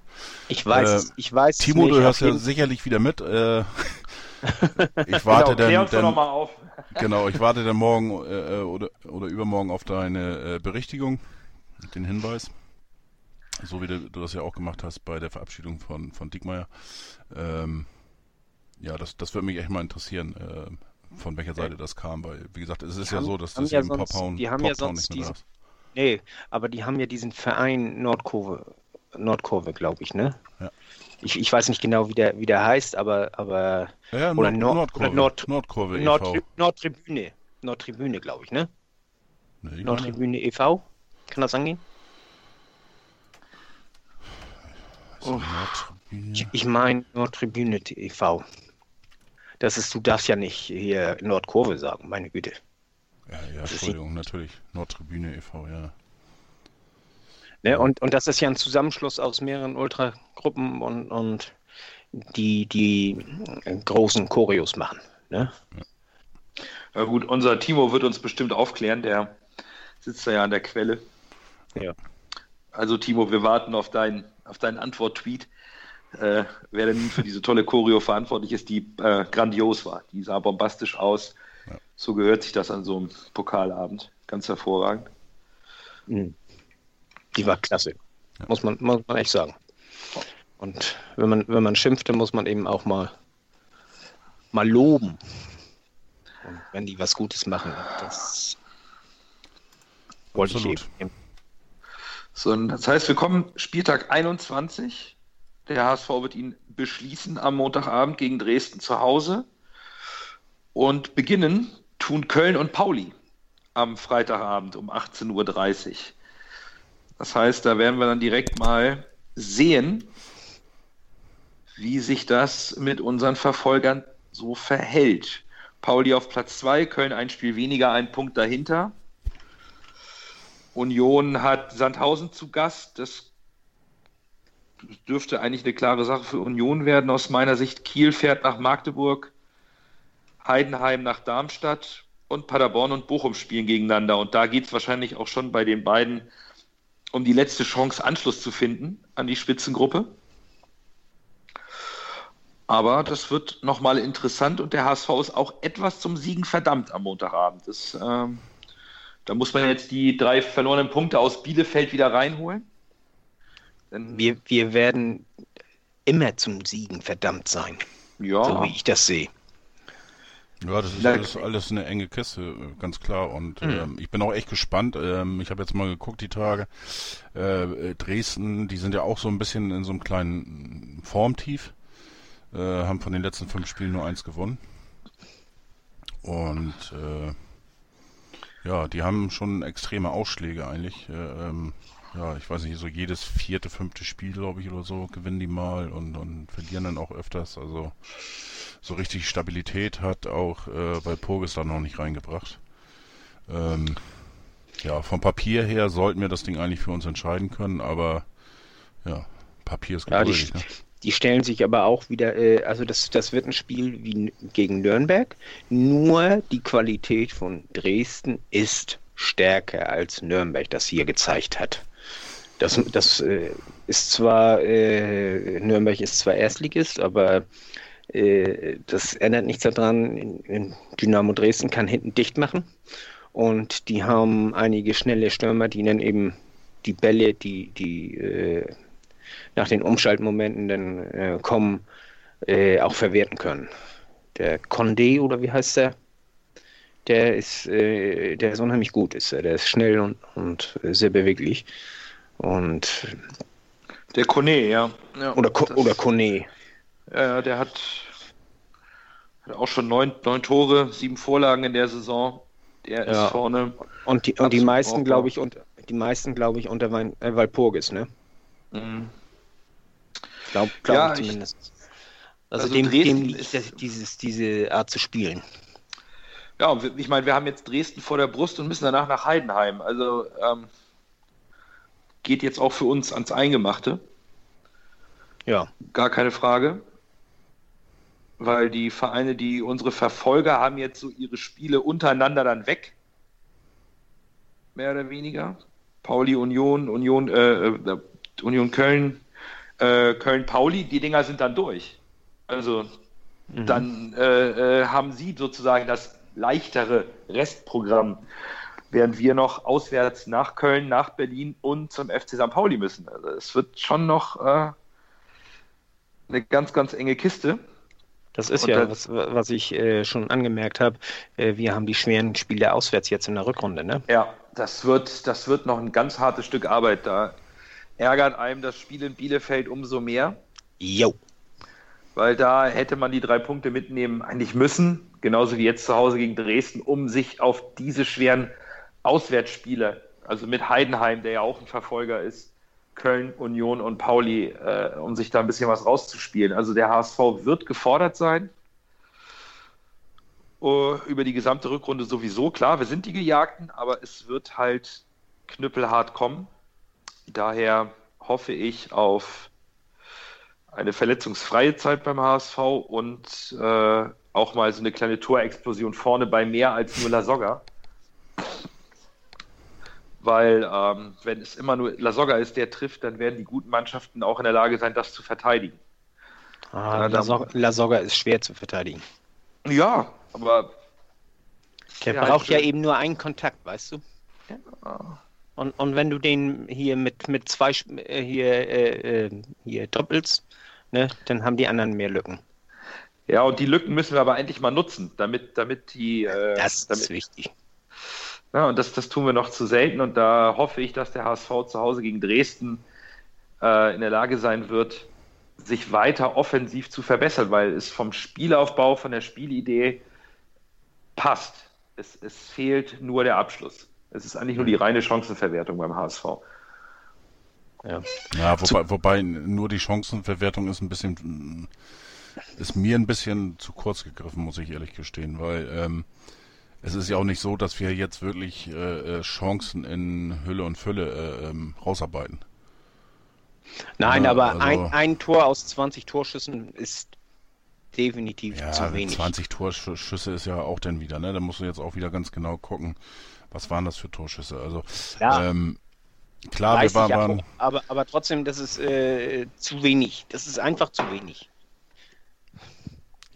Ich weiß, äh, ich weiß. Timo, nicht, du hörst ja sicherlich wieder mit. Äh, (laughs) ich warte genau, dann, dann auf. (laughs) genau, ich warte dann morgen äh, oder, oder übermorgen auf deine äh, Berichtigung, den Hinweis. So wie du, du, das ja auch gemacht hast bei der Verabschiedung von, von Dickmeier. Ähm, ja, das, das würde mich echt mal interessieren, äh, von welcher Seite das kam, weil, wie gesagt, es ist ja so, dass das ja im Poptown, die haben ja sonst nicht mehr diesen, Nee, aber die haben ja diesen Verein Nordkurve, Nordkurve, glaube ich, ne? Ja. Ich, ich weiß nicht genau, wie der, wie der heißt, aber, aber ja, oder Nord, Nordkurve, oder Nord, Nordkurve Nord, e Nordtribüne, Nordtribüne, glaube ich, ne? Nee, Nordtribüne e.V. Kann das angehen? Oh. Ich, ich meine Nordtribüne TV. Das ist, du darfst ja nicht hier Nordkurve sagen, meine Güte. Ja, ja, Entschuldigung, natürlich. Nordtribüne e.V., ja. Ne, und, und das ist ja ein Zusammenschluss aus mehreren Ultragruppen und, und die, die großen Choreos machen. Ne? Ja. ja. gut, unser Timo wird uns bestimmt aufklären, der sitzt da ja an der Quelle. Ja. Also Timo, wir warten auf, dein, auf deinen Antwort-Tweet äh, wer denn für diese tolle Choreo verantwortlich ist, die äh, grandios war. Die sah bombastisch aus. Ja. So gehört sich das an so einem Pokalabend. Ganz hervorragend. Mhm. Die war klasse. Ja. Muss, man, muss man echt sagen. Und wenn man, wenn man schimpft, dann muss man eben auch mal, mal loben. Und wenn die was Gutes machen, das wollte Absolut. ich eben. So, das heißt, wir kommen Spieltag 21 der HSV wird ihn beschließen am Montagabend gegen Dresden zu Hause. Und beginnen tun Köln und Pauli am Freitagabend um 18.30 Uhr. Das heißt, da werden wir dann direkt mal sehen, wie sich das mit unseren Verfolgern so verhält. Pauli auf Platz 2, Köln ein Spiel weniger, ein Punkt dahinter. Union hat Sandhausen zu Gast. Das dürfte eigentlich eine klare Sache für Union werden aus meiner Sicht. Kiel fährt nach Magdeburg, Heidenheim nach Darmstadt und Paderborn und Bochum spielen gegeneinander. Und da geht es wahrscheinlich auch schon bei den beiden um die letzte Chance, Anschluss zu finden an die Spitzengruppe. Aber das wird nochmal interessant und der HSV ist auch etwas zum Siegen verdammt am Montagabend. Das, ähm, da muss man jetzt die drei verlorenen Punkte aus Bielefeld wieder reinholen. Wir, wir werden immer zum Siegen verdammt sein. Ja. So wie ich das sehe. Ja, das ist alles, alles eine enge Kiste, ganz klar. Und mhm. ähm, ich bin auch echt gespannt. Ähm, ich habe jetzt mal geguckt die Tage. Äh, Dresden, die sind ja auch so ein bisschen in so einem kleinen Formtief. Äh, haben von den letzten fünf Spielen nur eins gewonnen. Und äh, ja, die haben schon extreme Ausschläge eigentlich. Äh, ähm, ja, ich weiß nicht, so jedes vierte, fünfte Spiel, glaube ich, oder so, gewinnen die mal und, und verlieren dann auch öfters. Also so richtig Stabilität hat auch äh, bei Purgis dann noch nicht reingebracht. Ähm, ja, vom Papier her sollten wir das Ding eigentlich für uns entscheiden können, aber ja, Papier ist geduldig. Ja, die, ne? die stellen sich aber auch wieder, äh, also das, das wird ein Spiel wie gegen Nürnberg, nur die Qualität von Dresden ist stärker als Nürnberg das hier gezeigt hat. Das, das äh, ist zwar, äh, Nürnberg ist zwar Erstligist, aber äh, das ändert nichts daran. Dynamo Dresden kann hinten dicht machen. Und die haben einige schnelle Stürmer, die dann eben die Bälle, die, die äh, nach den Umschaltmomenten dann äh, kommen, äh, auch verwerten können. Der Condé oder wie heißt der? Der ist, der ist unheimlich gut, ist er. Der ist schnell und, und sehr beweglich. Und der Kone, ja. ja. Oder, Ko oder Kone. Ja, der hat, hat auch schon neun, neun Tore, sieben Vorlagen in der Saison. Der ja. ist vorne. Und die, und die meisten, glaube ich, und die meisten, glaube ich, unter Wein, äh, Walpurgis, ne? Mhm. Glaube glaub ja, ich zumindest. Also, also dem, dem liegt das, dieses, diese Art zu spielen. Ja, ich meine, wir haben jetzt Dresden vor der Brust und müssen danach nach Heidenheim. Also ähm, geht jetzt auch für uns ans Eingemachte. Ja. Gar keine Frage. Weil die Vereine, die unsere Verfolger haben jetzt so ihre Spiele untereinander dann weg. Mehr oder weniger. Pauli Union, Union, äh, äh Union Köln, äh, Köln-Pauli, die Dinger sind dann durch. Also mhm. dann äh, äh, haben sie sozusagen das leichtere Restprogramm, während wir noch auswärts nach Köln, nach Berlin und zum FC St. Pauli müssen. Also es wird schon noch äh, eine ganz, ganz enge Kiste. Das ist und ja, was, was ich äh, schon angemerkt habe. Äh, wir haben die schweren Spiele auswärts jetzt in der Rückrunde, ne? Ja, das wird, das wird noch ein ganz hartes Stück Arbeit. Da ärgert einem das Spiel in Bielefeld umso mehr. Jo. Weil da hätte man die drei Punkte mitnehmen eigentlich müssen genauso wie jetzt zu Hause gegen Dresden, um sich auf diese schweren Auswärtsspiele, also mit Heidenheim, der ja auch ein Verfolger ist, Köln, Union und Pauli, äh, um sich da ein bisschen was rauszuspielen. Also der HSV wird gefordert sein. Uh, über die gesamte Rückrunde sowieso. Klar, wir sind die Gejagten, aber es wird halt knüppelhart kommen. Daher hoffe ich auf eine verletzungsfreie Zeit beim HSV und äh, auch mal so eine kleine Torexplosion vorne bei mehr als nur Lasogga. Weil ähm, wenn es immer nur Lasogga ist, der trifft, dann werden die guten Mannschaften auch in der Lage sein, das zu verteidigen. Ah, Lasogga ist schwer zu verteidigen. Ja, aber der braucht halt ja eben nur einen Kontakt, weißt du? Ja. Und, und wenn du den hier mit, mit zwei äh, hier, äh, äh, hier doppelst, ne, dann haben die anderen mehr Lücken. Ja, und die Lücken müssen wir aber endlich mal nutzen, damit, damit die. Äh, das damit, ist wichtig. Ja, und das, das tun wir noch zu selten. Und da hoffe ich, dass der HSV zu Hause gegen Dresden äh, in der Lage sein wird, sich weiter offensiv zu verbessern, weil es vom Spielaufbau, von der Spielidee passt. Es, es fehlt nur der Abschluss. Es ist eigentlich nur die reine Chancenverwertung beim HSV. Ja, ja wobei, wobei nur die Chancenverwertung ist ein bisschen ist mir ein bisschen zu kurz gegriffen, muss ich ehrlich gestehen, weil ähm, es ist ja auch nicht so, dass wir jetzt wirklich äh, äh Chancen in Hülle und Fülle äh, ähm, rausarbeiten. Nein, ja, aber also, ein, ein Tor aus 20 Torschüssen ist definitiv ja, zu wenig. 20 Torschüsse ist ja auch dann wieder, ne? Da musst du jetzt auch wieder ganz genau gucken, was waren das für Torschüsse. Also ja. ähm, klar, wir waren, waren aber, aber trotzdem, das ist äh, zu wenig. Das ist einfach zu wenig.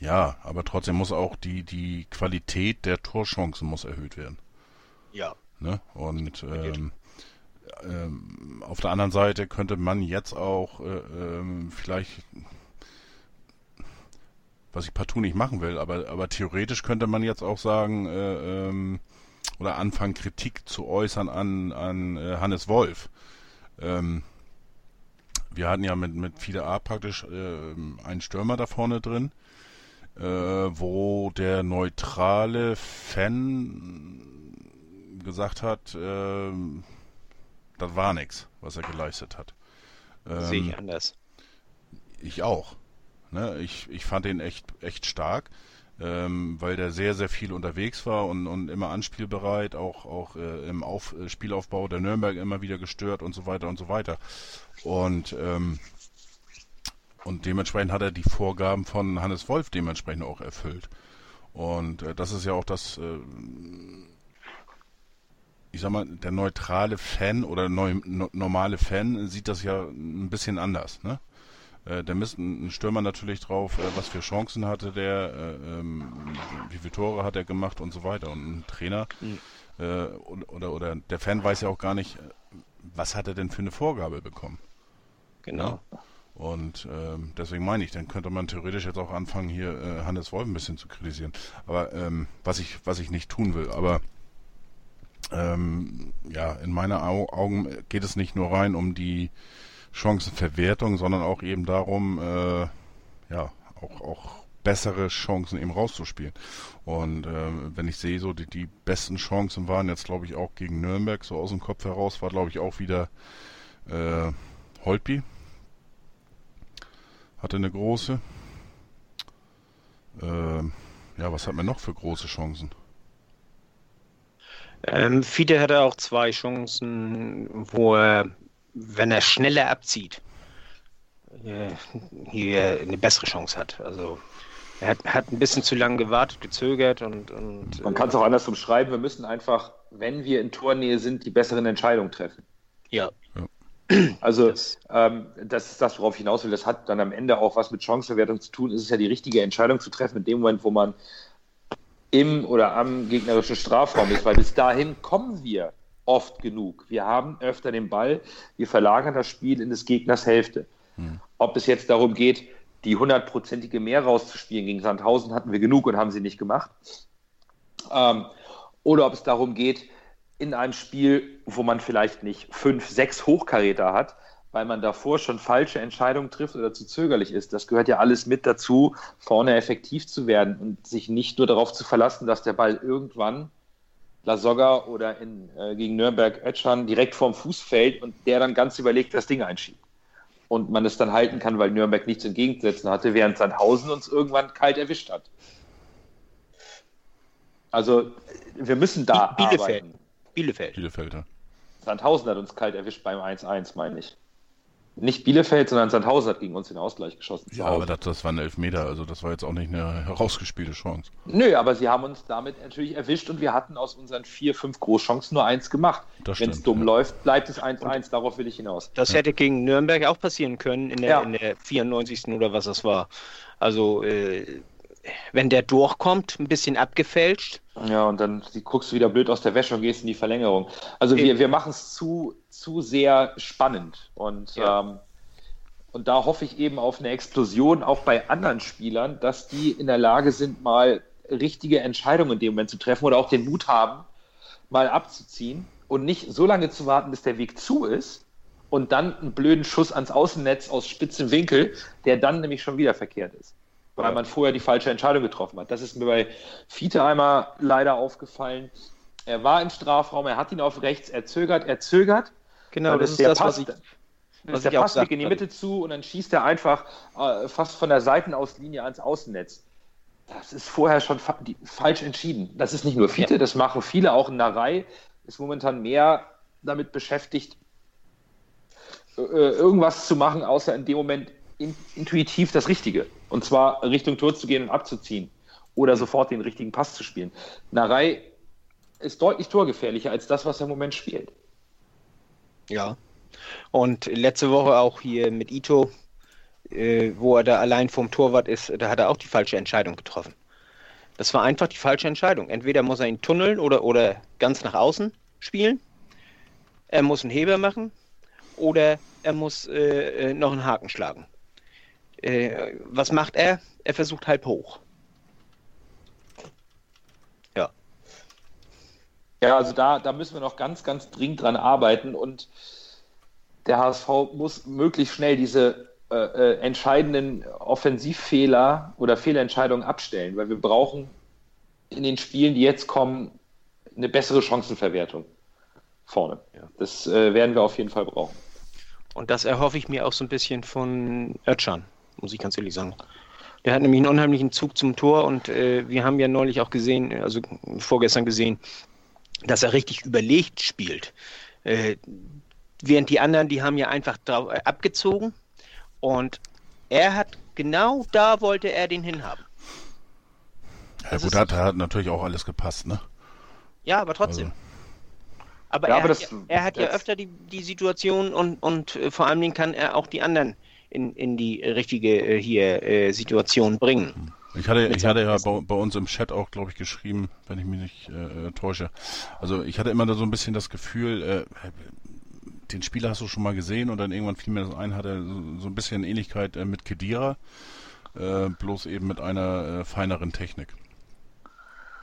Ja, aber trotzdem muss auch die, die Qualität der Torchancen muss erhöht werden. Ja. Ne? Und ähm, ähm, auf der anderen Seite könnte man jetzt auch äh, ähm, vielleicht, was ich partout nicht machen will, aber, aber theoretisch könnte man jetzt auch sagen, äh, ähm, oder anfangen, Kritik zu äußern an, an äh, Hannes Wolf. Ähm, wir hatten ja mit, mit Fide A praktisch äh, einen Stürmer da vorne drin, wo der neutrale Fan gesagt hat, äh, das war nichts, was er geleistet hat. Ähm, Sehe ich anders. Ich auch. Ne? Ich, ich fand ihn echt, echt stark, ähm, weil der sehr, sehr viel unterwegs war und, und immer anspielbereit, auch, auch äh, im Auf, äh, Spielaufbau der Nürnberg immer wieder gestört und so weiter und so weiter. Und ähm, und dementsprechend hat er die Vorgaben von Hannes Wolf dementsprechend auch erfüllt. Und äh, das ist ja auch das, äh, ich sag mal, der neutrale Fan oder neu, no, normale Fan sieht das ja ein bisschen anders, ne? Äh, der misst ein Stürmer natürlich drauf, äh, was für Chancen hatte der, äh, ähm, wie viele Tore hat er gemacht und so weiter. Und ein Trainer mhm. äh, oder, oder der Fan weiß ja auch gar nicht, was hat er denn für eine Vorgabe bekommen. Genau. Ja? Und ähm, deswegen meine ich, dann könnte man theoretisch jetzt auch anfangen, hier äh, Hannes Wolf ein bisschen zu kritisieren. Aber ähm, was ich, was ich nicht tun will, aber ähm, ja, in meinen Au Augen geht es nicht nur rein um die Chancenverwertung, sondern auch eben darum, äh, ja, auch, auch bessere Chancen eben rauszuspielen. Und äh, wenn ich sehe, so die, die besten Chancen waren jetzt, glaube ich, auch gegen Nürnberg, so aus dem Kopf heraus, war, glaube ich, auch wieder äh, Holtby hatte eine große. Ähm, ja, was hat man noch für große Chancen? Ähm, Fiete hatte auch zwei Chancen, wo er, wenn er schneller abzieht, äh, hier eine bessere Chance hat. Also er hat, hat ein bisschen zu lange gewartet, gezögert und. und Man kann es auch anders umschreiben. Wir müssen einfach, wenn wir in Tornähe sind, die besseren Entscheidungen treffen. Ja. Also das, ähm, das ist das, worauf ich hinaus will. Das hat dann am Ende auch was mit Chancenverwertung zu tun. Es ist ja die richtige Entscheidung zu treffen in dem Moment, wo man im oder am gegnerischen Strafraum ist, weil bis dahin kommen wir oft genug. Wir haben öfter den Ball, wir verlagern das Spiel in des Gegners Hälfte. Hm. Ob es jetzt darum geht, die hundertprozentige mehr rauszuspielen gegen Sandhausen, hatten wir genug und haben sie nicht gemacht. Ähm, oder ob es darum geht, in einem Spiel, wo man vielleicht nicht fünf, sechs Hochkaräter hat, weil man davor schon falsche Entscheidungen trifft oder zu zögerlich ist. Das gehört ja alles mit dazu, vorne effektiv zu werden und sich nicht nur darauf zu verlassen, dass der Ball irgendwann Lasogga oder in, äh, gegen Nürnberg Ötschan direkt vorm Fuß fällt und der dann ganz überlegt das Ding einschiebt. Und man es dann halten kann, weil Nürnberg nichts entgegenzusetzen hatte, während Sandhausen uns irgendwann kalt erwischt hat. Also wir müssen da Bielefeld. arbeiten. Bielefeld. Bielefeld, ja. Sandhausen hat uns kalt erwischt beim 1-1, meine ich. Nicht Bielefeld, sondern Sandhausen hat gegen uns den Ausgleich geschossen. Ja, aber das, das waren Elfmeter, also das war jetzt auch nicht eine herausgespielte Chance. Nö, aber sie haben uns damit natürlich erwischt und wir hatten aus unseren vier, fünf Großchancen nur eins gemacht. Wenn es dumm ja. läuft, bleibt es 1-1, darauf will ich hinaus. Das ja. hätte gegen Nürnberg auch passieren können in der, ja. in der 94. oder was das war. Also äh, wenn der durchkommt, ein bisschen abgefälscht. Ja, und dann guckst du wieder blöd aus der Wäsche und gehst in die Verlängerung. Also wir, wir machen es zu, zu sehr spannend. Und, ja. ähm, und da hoffe ich eben auf eine Explosion auch bei anderen Spielern, dass die in der Lage sind, mal richtige Entscheidungen in dem Moment zu treffen oder auch den Mut haben, mal abzuziehen und nicht so lange zu warten, bis der Weg zu ist und dann einen blöden Schuss ans Außennetz aus spitzem Winkel, der dann nämlich schon wieder verkehrt ist weil man vorher die falsche Entscheidung getroffen hat. Das ist mir bei Fiete einmal leider aufgefallen. Er war im Strafraum, er hat ihn auf rechts, er zögert, er zögert. Genau, das ist das, passt, was ich, was der Passweg in die Mitte zu und dann schießt er einfach äh, fast von der Seitenauslinie ans Außennetz. Das ist vorher schon fa die, falsch entschieden. Das ist nicht nur Fiete, ja. das machen viele, auch in Narei ist momentan mehr damit beschäftigt, äh, irgendwas zu machen, außer in dem Moment in, intuitiv das Richtige. Und zwar Richtung Tor zu gehen und abzuziehen. Oder sofort den richtigen Pass zu spielen. Narei ist deutlich torgefährlicher als das, was er im Moment spielt. Ja. Und letzte Woche auch hier mit Ito, äh, wo er da allein vom Torwart ist, da hat er auch die falsche Entscheidung getroffen. Das war einfach die falsche Entscheidung. Entweder muss er ihn tunneln oder, oder ganz nach außen spielen. Er muss einen Heber machen oder er muss äh, äh noch einen Haken schlagen. Äh, was macht er? Er versucht halb hoch. Ja. Ja, also da, da müssen wir noch ganz, ganz dringend dran arbeiten und der HSV muss möglichst schnell diese äh, äh, entscheidenden Offensivfehler oder Fehlentscheidungen abstellen, weil wir brauchen in den Spielen, die jetzt kommen, eine bessere Chancenverwertung vorne. Ja. Das äh, werden wir auf jeden Fall brauchen. Und das erhoffe ich mir auch so ein bisschen von Özcan muss ich ganz ehrlich sagen. Der hat nämlich einen unheimlichen Zug zum Tor und äh, wir haben ja neulich auch gesehen, also vorgestern gesehen, dass er richtig überlegt spielt. Äh, während die anderen, die haben ja einfach drauf, äh, abgezogen und er hat genau da wollte er den hinhaben. Ja gut, hat, hat natürlich auch alles gepasst, ne? Ja, aber trotzdem. Also. Aber, ja, er, aber hat, das, ja, er hat ja öfter die, die Situation und, und äh, vor allen Dingen kann er auch die anderen in, in die richtige äh, hier äh, Situation bringen. Ich hatte, ich hatte ja bei, bei, uns im Chat auch, glaube ich, geschrieben, wenn ich mich nicht äh, täusche. Also ich hatte immer da so ein bisschen das Gefühl, äh, den Spieler hast du schon mal gesehen und dann irgendwann fiel mir das ein, hat er so, so ein bisschen Ähnlichkeit äh, mit Kedira, äh, bloß eben mit einer äh, feineren Technik.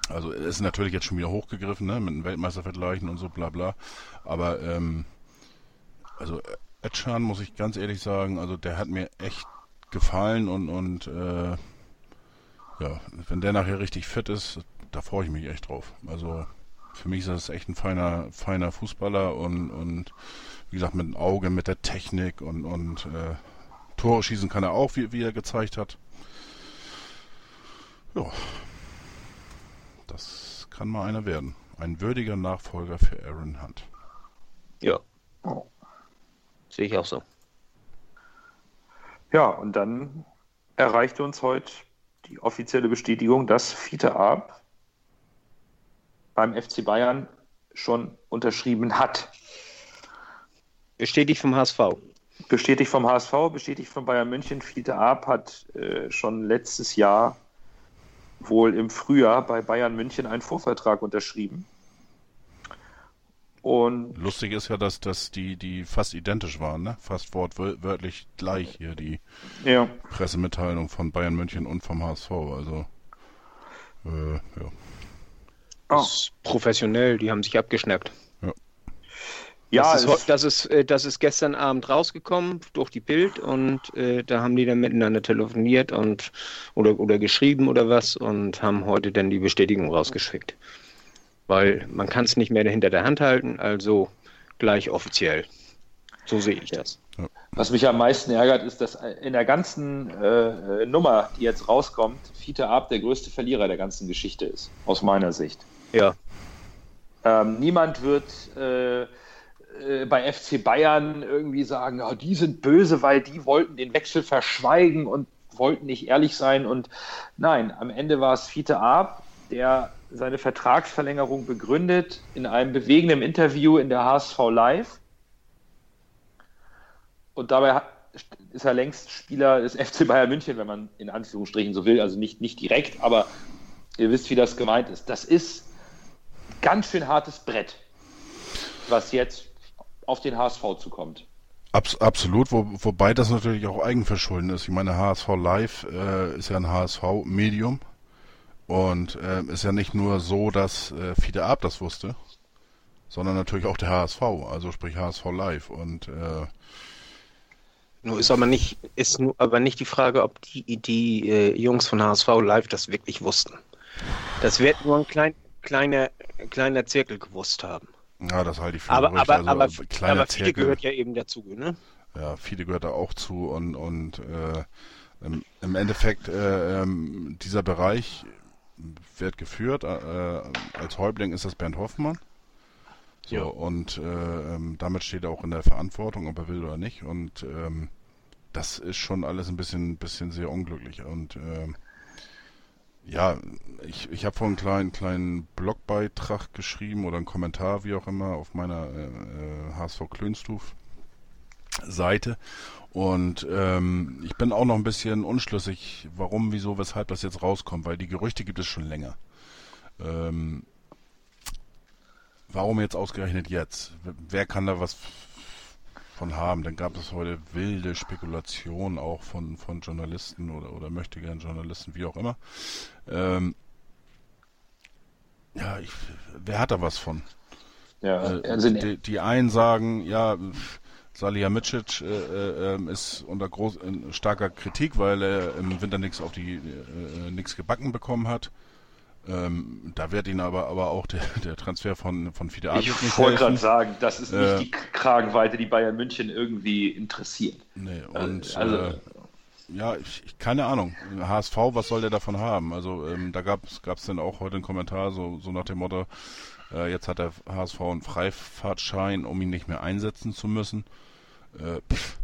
Also ist natürlich jetzt schon wieder hochgegriffen, ne, mit einem Weltmeistervergleichen und so bla bla. Aber ähm, also Edschan, muss ich ganz ehrlich sagen, also der hat mir echt gefallen und, und äh, ja, wenn der nachher richtig fit ist, da freue ich mich echt drauf. Also für mich ist das echt ein feiner, feiner Fußballer und, und wie gesagt, mit dem Auge, mit der Technik und, und äh, Tore schießen kann er auch, wie, wie er gezeigt hat. Ja. Das kann mal einer werden. Ein würdiger Nachfolger für Aaron Hunt. Ja. Sehe ich auch so. Ja, und dann erreichte uns heute die offizielle Bestätigung, dass Fiete Ab beim FC Bayern schon unterschrieben hat. Bestätigt vom HSV. Bestätigt vom HSV, bestätigt von Bayern München. Fiete Ab hat äh, schon letztes Jahr, wohl im Frühjahr, bei Bayern München einen Vorvertrag unterschrieben. Und Lustig ist ja, dass, dass die, die fast identisch waren, ne? Fast wortwörtlich gleich hier, die ja. Pressemitteilung von Bayern München und vom HSV. Also, äh, ja. Das ist professionell, die haben sich abgeschnappt. Ja. Ja, das ist, das, ist, äh, das ist gestern Abend rausgekommen durch die Bild und äh, da haben die dann miteinander telefoniert und oder, oder geschrieben oder was und haben heute dann die Bestätigung rausgeschickt weil man kann es nicht mehr hinter der Hand halten, also gleich offiziell. So sehe ich das. Was mich am meisten ärgert, ist, dass in der ganzen äh, Nummer, die jetzt rauskommt, Fiete Ab der größte Verlierer der ganzen Geschichte ist, aus meiner Sicht. Ja. Ähm, niemand wird äh, äh, bei FC Bayern irgendwie sagen, oh, die sind böse, weil die wollten den Wechsel verschweigen und wollten nicht ehrlich sein. Und nein, am Ende war es Fiete Ab, der seine Vertragsverlängerung begründet in einem bewegenden Interview in der HSV Live. Und dabei ist er längst Spieler des (laughs) FC Bayern München, wenn man in Anführungsstrichen so will. Also nicht, nicht direkt, aber ihr wisst, wie das gemeint ist. Das ist ganz schön hartes Brett, was jetzt auf den HSV zukommt. Abs absolut, wo, wobei das natürlich auch Eigenverschulden ist. Ich meine, HSV Live äh, ist ja ein HSV-Medium und äh, ist ja nicht nur so, dass äh, Fiete Ab das wusste, sondern natürlich auch der HSV, also sprich HSV Live. Und äh, nur ist aber nicht, ist nur aber nicht die Frage, ob die, die äh, Jungs von HSV Live das wirklich wussten. Das wird nur ein klein, kleiner, kleiner Zirkel gewusst haben. Ja, das halte ich für aber, aber, also, aber, kleiner aber Fiete gehört ja eben dazu, ne? Ja, Fiete gehört da auch zu und, und äh, im, im Endeffekt äh, ähm, dieser Bereich wird geführt. Äh, als Häuptling ist das Bernd Hoffmann. So, ja. und äh, ähm, damit steht er auch in der Verantwortung, ob er will oder nicht. Und ähm, das ist schon alles ein bisschen, bisschen sehr unglücklich. Und ähm, ja, ich, ich habe vorhin einen kleinen, kleinen Blogbeitrag geschrieben oder einen Kommentar, wie auch immer, auf meiner äh, HSV Klönstuf Seite. Und ähm, ich bin auch noch ein bisschen unschlüssig, warum, wieso, weshalb das jetzt rauskommt, weil die Gerüchte gibt es schon länger. Ähm, warum jetzt ausgerechnet jetzt? Wer kann da was von haben? Dann gab es heute wilde Spekulationen auch von, von Journalisten oder, oder möchte gern Journalisten, wie auch immer. Ähm, ja, ich, wer hat da was von? Ja, äh, also die, die einen sagen, ja, Salihamidzic äh, äh, ähm, ist unter groß, in starker Kritik, weil er im Winter nichts auf die äh, nichts gebacken bekommen hat. Ähm, da wird ihn aber, aber auch der, (laughs) der Transfer von, von Fide Ich wollte gerade sagen, das ist nicht äh, die Kragenweite, die Bayern München irgendwie interessiert. Nee, und also, äh, ja, ich, ich, keine Ahnung. HSV, was soll der davon haben? Also ähm, da gab es dann auch heute einen Kommentar, so, so nach dem Motto, äh, jetzt hat der HSV einen Freifahrtschein, um ihn nicht mehr einsetzen zu müssen äh, pff,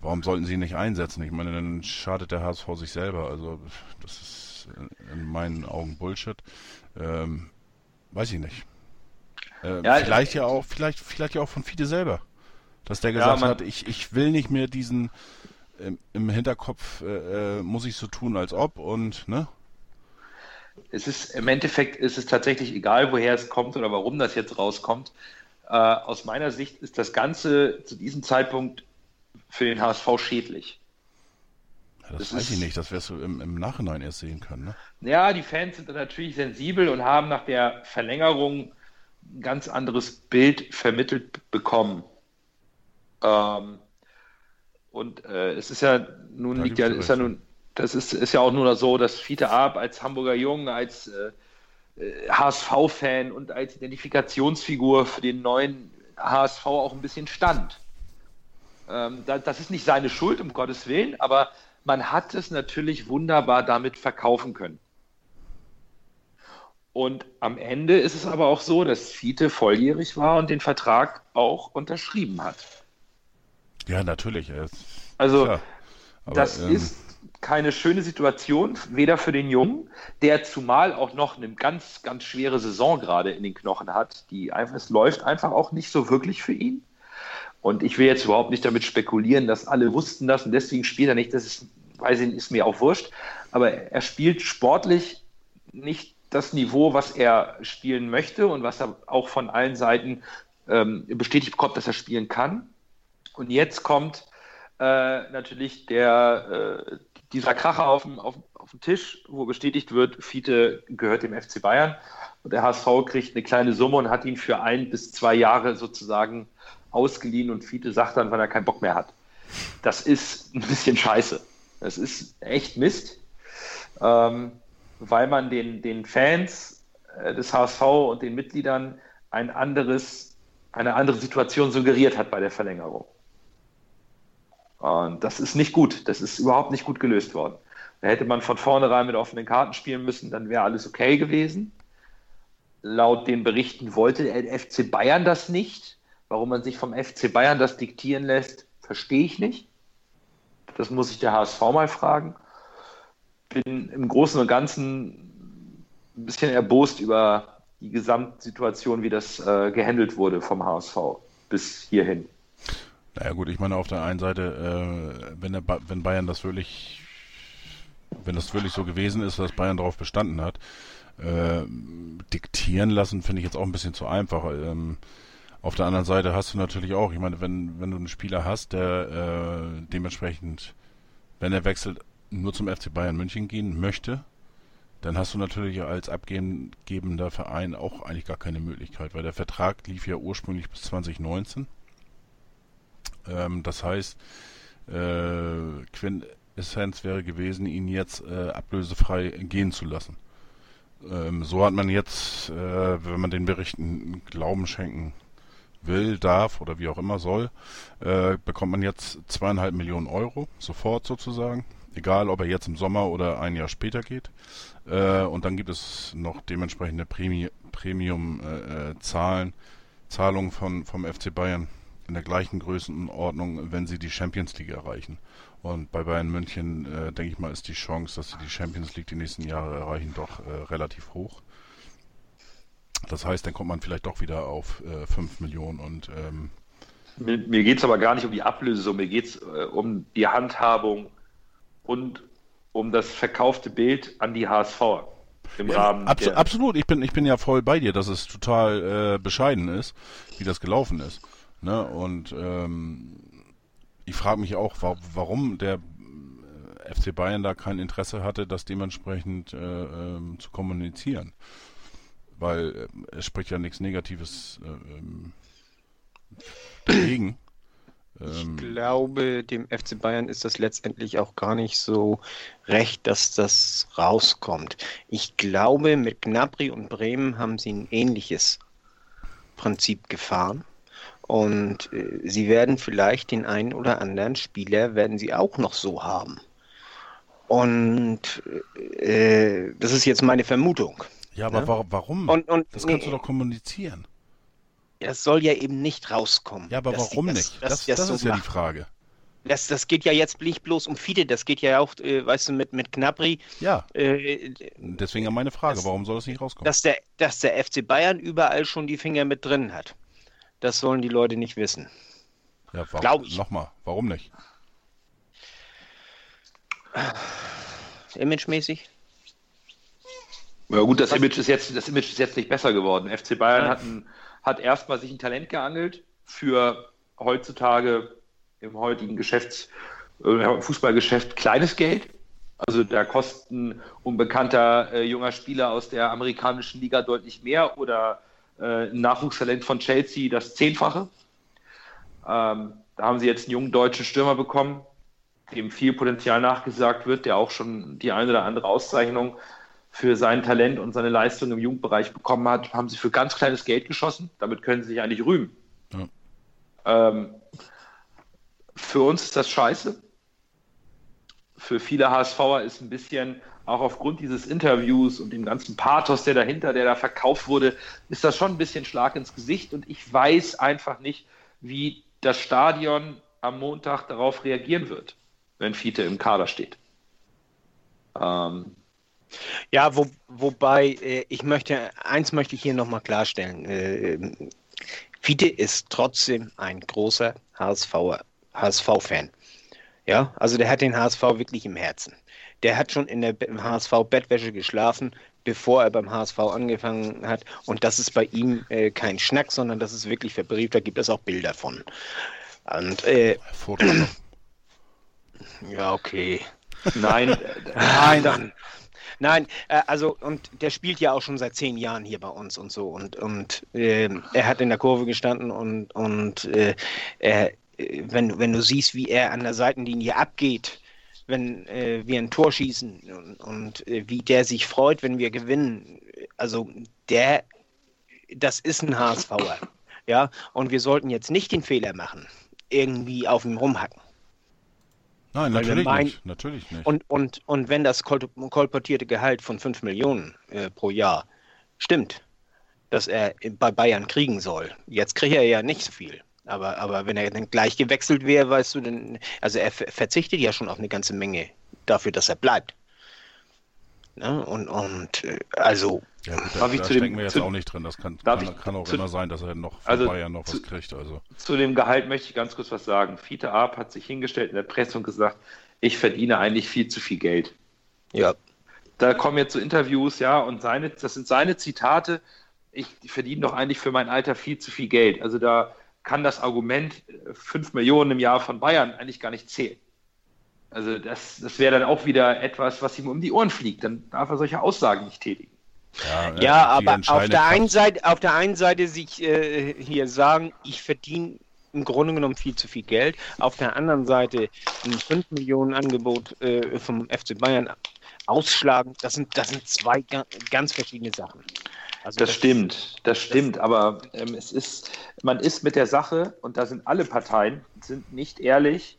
warum sollten sie ihn nicht einsetzen? Ich meine, dann schadet der HSV sich selber. Also das ist in meinen Augen Bullshit. Ähm, weiß ich nicht. Äh, ja, vielleicht ja auch, vielleicht, vielleicht ja auch von Fide selber. Dass der gesagt ja, hat, ich, ich will nicht mehr diesen im, im Hinterkopf äh, äh, muss ich so tun, als ob und ne? Es ist im Endeffekt ist es tatsächlich egal, woher es kommt oder warum das jetzt rauskommt. Äh, aus meiner Sicht ist das Ganze zu diesem Zeitpunkt für den HSV schädlich. Ja, das, das, weiß ist, ich nicht, das wirst du im, im, Nachhinein erst sehen können. Ne? Ja, die Fans sind natürlich sensibel und haben nach der Verlängerung ein ganz anderes Bild vermittelt bekommen. Ähm, und äh, es ist ja nun da liegt ja, ist ja nun, das ist, ist ja auch nur so, dass Fiete Ab als Hamburger Jung, als äh, HSV-Fan und als Identifikationsfigur für den neuen HSV auch ein bisschen stand. Ähm, das ist nicht seine Schuld, um Gottes Willen, aber man hat es natürlich wunderbar damit verkaufen können. Und am Ende ist es aber auch so, dass Fiete volljährig war und den Vertrag auch unterschrieben hat. Ja, natürlich. Also, aber, das ähm, ist keine schöne Situation, weder für den Jungen, der zumal auch noch eine ganz, ganz schwere Saison gerade in den Knochen hat, die einfach, es läuft einfach auch nicht so wirklich für ihn. Und ich will jetzt überhaupt nicht damit spekulieren, dass alle wussten das und deswegen spielt er nicht. Das ist, weiß ich, ist mir auch wurscht. Aber er spielt sportlich nicht das Niveau, was er spielen möchte und was er auch von allen Seiten ähm, bestätigt bekommt, dass er spielen kann. Und jetzt kommt äh, natürlich der, äh, dieser Kracher auf dem, auf, auf dem Tisch, wo bestätigt wird, Fiete gehört dem FC Bayern und der HSV kriegt eine kleine Summe und hat ihn für ein bis zwei Jahre sozusagen ausgeliehen und Fiete sagt dann, weil er keinen Bock mehr hat. Das ist ein bisschen scheiße. Das ist echt Mist. Ähm, weil man den, den Fans äh, des HSV und den Mitgliedern ein anderes, eine andere Situation suggeriert hat bei der Verlängerung. Und das ist nicht gut. Das ist überhaupt nicht gut gelöst worden. Da hätte man von vornherein mit offenen Karten spielen müssen, dann wäre alles okay gewesen. Laut den Berichten wollte der FC Bayern das nicht. Warum man sich vom FC Bayern das diktieren lässt, verstehe ich nicht. Das muss ich der HSV mal fragen bin im Großen und Ganzen ein bisschen erbost über die Gesamtsituation, wie das äh, gehandelt wurde vom HSV bis hierhin. Naja gut, ich meine auf der einen Seite, äh, wenn, der ba wenn Bayern das wirklich, wenn das wirklich so gewesen ist, dass Bayern darauf bestanden hat, äh, diktieren lassen, finde ich jetzt auch ein bisschen zu einfach. Ähm, auf der anderen Seite hast du natürlich auch, ich meine, wenn, wenn du einen Spieler hast, der äh, dementsprechend, wenn er wechselt, nur zum FC Bayern München gehen möchte, dann hast du natürlich als abgebender Verein auch eigentlich gar keine Möglichkeit, weil der Vertrag lief ja ursprünglich bis 2019. Ähm, das heißt, äh, Quintessenz wäre gewesen, ihn jetzt äh, ablösefrei gehen zu lassen. Ähm, so hat man jetzt, äh, wenn man den Berichten Glauben schenken will, darf oder wie auch immer soll, äh, bekommt man jetzt zweieinhalb Millionen Euro sofort sozusagen egal ob er jetzt im Sommer oder ein Jahr später geht. Äh, und dann gibt es noch dementsprechende Premium-Zahlen, äh, Zahlungen von, vom FC Bayern in der gleichen Größenordnung, wenn sie die Champions League erreichen. Und bei Bayern München, äh, denke ich mal, ist die Chance, dass sie die Champions League die nächsten Jahre erreichen, doch äh, relativ hoch. Das heißt, dann kommt man vielleicht doch wieder auf äh, 5 Millionen und ähm, mir, mir geht es aber gar nicht um die Ablösesumme, mir geht es äh, um die Handhabung und um das verkaufte Bild an die HSV im Rahmen. Abs absolut, ich bin, ich bin ja voll bei dir, dass es total äh, bescheiden ist, wie das gelaufen ist. Ne? Und ähm, ich frage mich auch, wa warum der äh, FC Bayern da kein Interesse hatte, das dementsprechend äh, ähm, zu kommunizieren. Weil äh, es spricht ja nichts Negatives äh, ähm, dagegen. Ich ähm, glaube, dem FC Bayern ist das letztendlich auch gar nicht so recht, dass das rauskommt. Ich glaube, mit Gnabry und Bremen haben sie ein ähnliches Prinzip gefahren. Und äh, sie werden vielleicht den einen oder anderen Spieler werden sie auch noch so haben. Und äh, das ist jetzt meine Vermutung. Ja, aber ne? warum? Und, und, das kannst nee, du doch kommunizieren. Es soll ja eben nicht rauskommen. Ja, aber warum die, nicht? Das, das, das, das so ist ja die Frage. Das, das geht ja jetzt nicht bloß um Fide, das geht ja auch, äh, weißt du, mit, mit Knabri. Ja. Äh, Deswegen ja meine Frage, warum soll das nicht rauskommen? Dass der, dass der FC Bayern überall schon die Finger mit drin hat. Das sollen die Leute nicht wissen. Ja, Glaube ich. Nochmal, warum nicht? Imagemäßig? Ja gut, das Image ist jetzt, das Image ist jetzt nicht besser geworden. FC Bayern hat ein hat erstmal sich ein Talent geangelt für heutzutage im heutigen Geschäfts, äh, Fußballgeschäft kleines Geld. Also da kosten unbekannter äh, junger Spieler aus der amerikanischen Liga deutlich mehr oder äh, Nachwuchstalent von Chelsea das Zehnfache. Ähm, da haben sie jetzt einen jungen deutschen Stürmer bekommen, dem viel Potenzial nachgesagt wird, der auch schon die eine oder andere Auszeichnung für sein Talent und seine Leistung im Jugendbereich bekommen hat, haben sie für ganz kleines Geld geschossen. Damit können sie sich eigentlich rühmen. Ja. Ähm, für uns ist das scheiße. Für viele HSVer ist ein bisschen, auch aufgrund dieses Interviews und dem ganzen Pathos, der dahinter, der da verkauft wurde, ist das schon ein bisschen Schlag ins Gesicht. Und ich weiß einfach nicht, wie das Stadion am Montag darauf reagieren wird, wenn Fiete im Kader steht. Ähm, ja, wo, wobei äh, ich möchte, eins möchte ich hier nochmal klarstellen. Äh, Fiete ist trotzdem ein großer HSV-Fan. HSV ja, also der hat den HSV wirklich im Herzen. Der hat schon in der HSV-Bettwäsche geschlafen, bevor er beim HSV angefangen hat. Und das ist bei ihm äh, kein Schnack, sondern das ist wirklich verbrieft. Da gibt es auch Bilder von. Und, äh, ja, okay. Nein, nein, dann. Nein, äh, also und der spielt ja auch schon seit zehn Jahren hier bei uns und so und und äh, er hat in der Kurve gestanden und und äh, er, wenn wenn du siehst, wie er an der Seitenlinie abgeht, wenn äh, wir ein Tor schießen und, und äh, wie der sich freut, wenn wir gewinnen, also der, das ist ein HSVer, ja und wir sollten jetzt nicht den Fehler machen, irgendwie auf ihm rumhacken. Nein, natürlich meinen, nicht. Natürlich nicht. Und, und, und wenn das kolportierte Gehalt von 5 Millionen äh, pro Jahr stimmt, dass er bei Bayern kriegen soll, jetzt kriegt er ja nicht so viel. Aber, aber wenn er dann gleich gewechselt wäre, weißt du, dann, also er verzichtet ja schon auf eine ganze Menge dafür, dass er bleibt. Ne? Und, und äh, also. Ja, gut, da, da stecken dem, wir jetzt zu, auch nicht drin. Das kann, kann, ich, kann auch zu, immer sein, dass er noch von also Bayern noch zu, was kriegt. Also. Zu dem Gehalt möchte ich ganz kurz was sagen. Fiete Arp hat sich hingestellt in der Presse und gesagt, ich verdiene eigentlich viel zu viel Geld. Ja. Da kommen jetzt so Interviews, ja, und seine, das sind seine Zitate. Ich verdiene doch eigentlich für mein Alter viel zu viel Geld. Also da kann das Argument 5 Millionen im Jahr von Bayern eigentlich gar nicht zählen. Also das, das wäre dann auch wieder etwas, was ihm um die Ohren fliegt. Dann darf er solche Aussagen nicht tätigen. Ja, ja aber auf der, einen Seite, auf der einen Seite sich äh, hier sagen, ich verdiene im Grunde genommen viel zu viel Geld. Auf der anderen Seite ein 5 Millionen Angebot äh, vom FC Bayern ausschlagen, das sind, das sind zwei ganz verschiedene Sachen. Also das, das, stimmt, das stimmt, aber ähm, es ist, man ist mit der Sache, und da sind alle Parteien, sind nicht ehrlich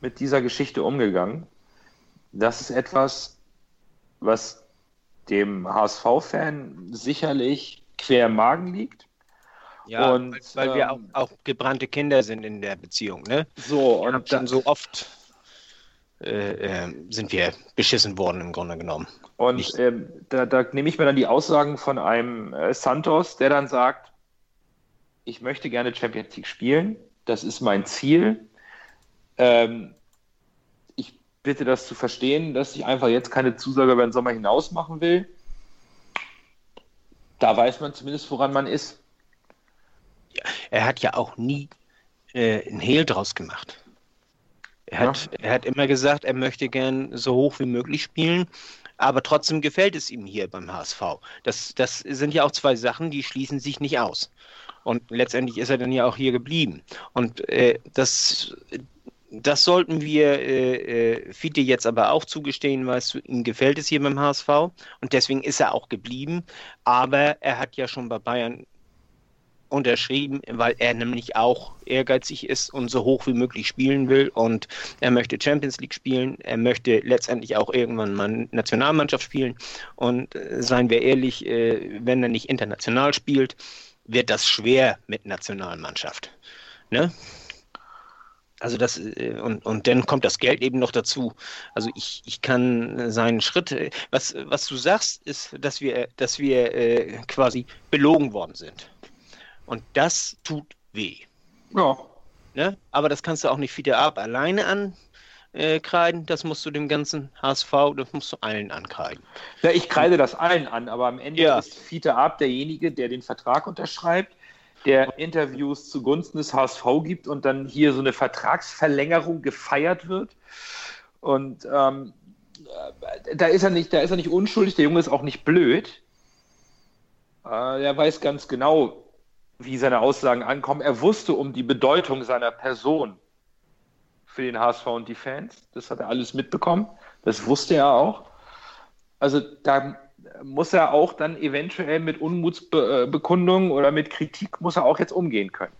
mit dieser Geschichte umgegangen. Das ist etwas, was dem HSV-Fan sicherlich quer im Magen liegt. Ja, und, weil, weil wir auch, ähm, auch, gebrannte Kinder sind in der Beziehung, ne? So, und dann so oft äh, äh, sind wir beschissen worden im Grunde genommen. Und ähm, da, da, nehme ich mir dann die Aussagen von einem äh, Santos, der dann sagt, ich möchte gerne Champions League spielen, das ist mein Ziel. Ähm, ich bitte das zu verstehen, dass ich einfach jetzt keine Zusage über den Sommer hinaus machen will. Da weiß man zumindest, woran man ist. Er hat ja auch nie äh, ein Hehl draus gemacht. Er hat, ja. er hat immer gesagt, er möchte gern so hoch wie möglich spielen, aber trotzdem gefällt es ihm hier beim HSV. Das, das sind ja auch zwei Sachen, die schließen sich nicht aus. Und letztendlich ist er dann ja auch hier geblieben. Und äh, das, das sollten wir äh, äh, Fiete jetzt aber auch zugestehen, weißt du, ihm gefällt es hier beim HSV und deswegen ist er auch geblieben. Aber er hat ja schon bei Bayern unterschrieben, weil er nämlich auch ehrgeizig ist und so hoch wie möglich spielen will und er möchte Champions League spielen, er möchte letztendlich auch irgendwann mal Nationalmannschaft spielen und äh, seien wir ehrlich, äh, wenn er nicht international spielt, wird das schwer mit Nationalmannschaft. Ne? Also das, äh, und, und dann kommt das Geld eben noch dazu. Also ich, ich kann seinen Schritt, äh, was, was du sagst, ist, dass wir, dass wir äh, quasi belogen worden sind. Und das tut weh. Ja. Ne? Aber das kannst du auch nicht wieder ab alleine ankreiden. Das musst du dem ganzen HSV, das musst du allen ankreiden. Ja, ich kreide das allen an, aber am Ende ja. ist Fiete Ab derjenige, der den Vertrag unterschreibt der Interviews zugunsten des HSV gibt und dann hier so eine Vertragsverlängerung gefeiert wird. Und ähm, da ist er nicht, da ist er nicht unschuldig, der Junge ist auch nicht blöd. Äh, er weiß ganz genau, wie seine Aussagen ankommen. Er wusste um die Bedeutung seiner Person für den HSV und die Fans. Das hat er alles mitbekommen. Das wusste er auch. Also da muss er auch dann eventuell mit Unmutsbekundungen oder mit Kritik muss er auch jetzt umgehen können.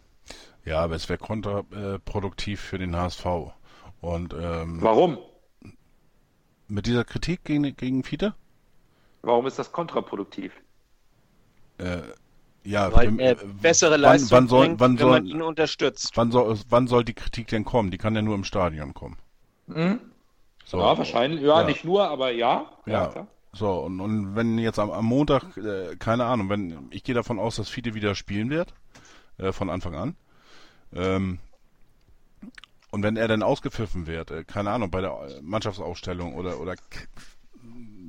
Ja, aber es wäre kontraproduktiv für den HSV. Und ähm, Warum? mit dieser Kritik gegen, gegen Fiete? Warum ist das kontraproduktiv? Äh, ja, Weil er äh, bessere wann- Leistung wann soll, bringt, wann wenn man soll, ihn unterstützt. wann soll, wann soll die Kritik denn kommen? Die kann ja nur im Stadion kommen. Mhm. So, ja, wahrscheinlich. Ja, Ja. nicht nur, aber ja. Ja. klar. So, und, und wenn jetzt am, am Montag, äh, keine Ahnung, wenn ich gehe davon aus, dass Fiete wieder spielen wird, äh, von Anfang an. Ähm, und wenn er dann ausgepfiffen wird, äh, keine Ahnung, bei der äh, Mannschaftsausstellung oder oder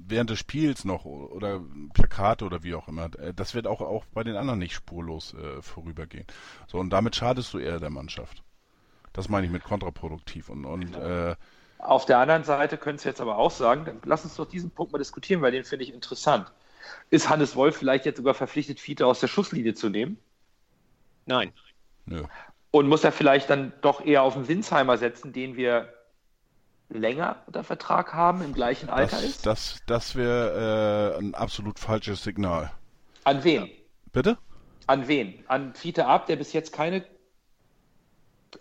während des Spiels noch oder Plakate oder wie auch immer, äh, das wird auch auch bei den anderen nicht spurlos äh, vorübergehen. So und damit schadest du eher der Mannschaft. Das meine ich mit kontraproduktiv und und äh, Auf der anderen Seite könntest du jetzt aber auch sagen, dann lass uns doch diesen Punkt mal diskutieren, weil den finde ich interessant. Ist Hannes Wolf vielleicht jetzt sogar verpflichtet, Fiete aus der Schusslinie zu nehmen? Nein. nö. Und muss er vielleicht dann doch eher auf den Winsheimer setzen, den wir länger unter Vertrag haben, im gleichen Alter Das, ist? das, das wäre äh, ein absolut falsches Signal. An wen? Bitte? An wen? An Fiete Ab, der bis jetzt keine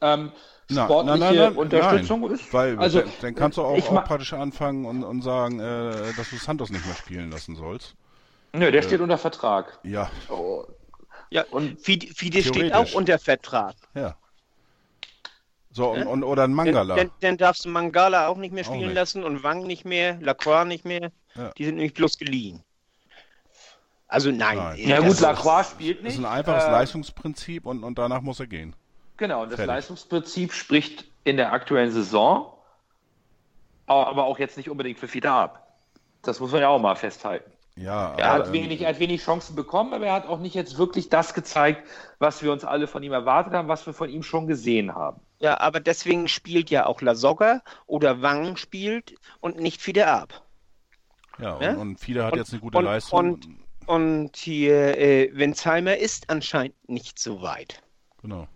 ähm, sportliche nein, nein, nein, Unterstützung nein, ist? Weil also, dann, dann kannst du auch, auch praktisch anfangen und, und sagen, äh, dass du Santos nicht mehr spielen lassen sollst. Nö, der steht unter Vertrag. Ja, Oh, Ja, Und Fide, Fide steht auch unter Vertrag. ja. So, und, und, oder ein Mangala. dann, dann darfst du Mangala auch nicht mehr spielen nicht. lassen und Wang nicht mehr, Lacroix nicht mehr. Ja. Die sind nämlich bloß geliehen. Also nein. Nein. ja das gut, ist- Lacroix spielt Das nicht. ist ein einfaches Äh, Leistungsprinzip und, und danach muss er gehen. Genau, und das Fertig. Leistungsprinzip spricht in der aktuellen Saison, aber auch jetzt nicht unbedingt für Fiete ab. Das muss man ja auch mal festhalten. Ja, Er aber, hat, ähm, wenig, er hat wenig Chancen bekommen, aber er hat auch nicht jetzt wirklich das gezeigt, was wir uns alle von ihm erwartet haben, was wir von ihm schon gesehen haben. Ja, aber deswegen spielt ja auch Lasogga oder Wang spielt und nicht Fide ab. ja, Ja? und, und Fiede hat Und- jetzt eine gute und- Leistung. und- Und hier, äh, Wenzheimer ist anscheinend nicht so weit. genau.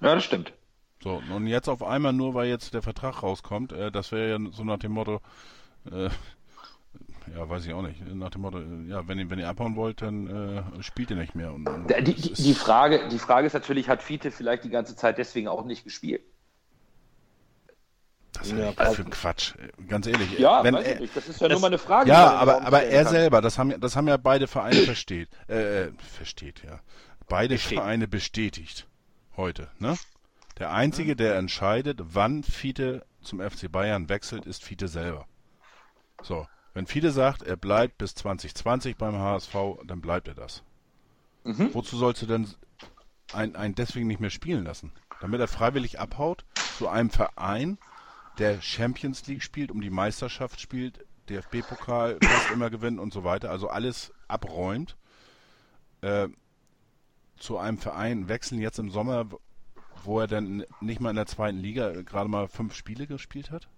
Ja, das stimmt. So, und jetzt auf einmal, nur weil jetzt der Vertrag rauskommt, äh, das wäre ja so nach dem Motto, äh, ja, weiß ich auch nicht, nach dem Motto, äh, ja, wenn ihr, wenn ihr abhauen wollt, dann äh, spielt ihr nicht mehr. Und, und Die, die, ist- die, Frage, die Frage ist natürlich, hat Fiete vielleicht die ganze Zeit deswegen auch nicht gespielt? das Ja, ist für Quatsch, äh, ganz ehrlich. Ja, wenn weiß ich er, nicht. Das ist ja das- nur mal eine Frage. ja, aber, aber er kann. selber, das haben, ja- das haben ja beide Vereine versteht, äh, versteht, ja. Beide Besteht. Vereine bestätigt heute, ne? Der Einzige, der entscheidet, wann Fiete zum FC Bayern wechselt, ist Fiete selber. So, wenn Fiete sagt, er bleibt bis 2020 beim HSV, dann bleibt er das. Mhm. Wozu sollst du denn einen, einen deswegen nicht mehr spielen lassen? Damit er freiwillig abhaut zu einem Verein, der Champions League spielt, um die Meisterschaft spielt, DFB-Pokal (coughs) fast immer gewinnt und so weiter, also alles abräumt, äh, zu einem Verein wechseln jetzt im Sommer, wo er dann nicht mal in der zweiten Liga gerade mal fünf Spiele gespielt hat?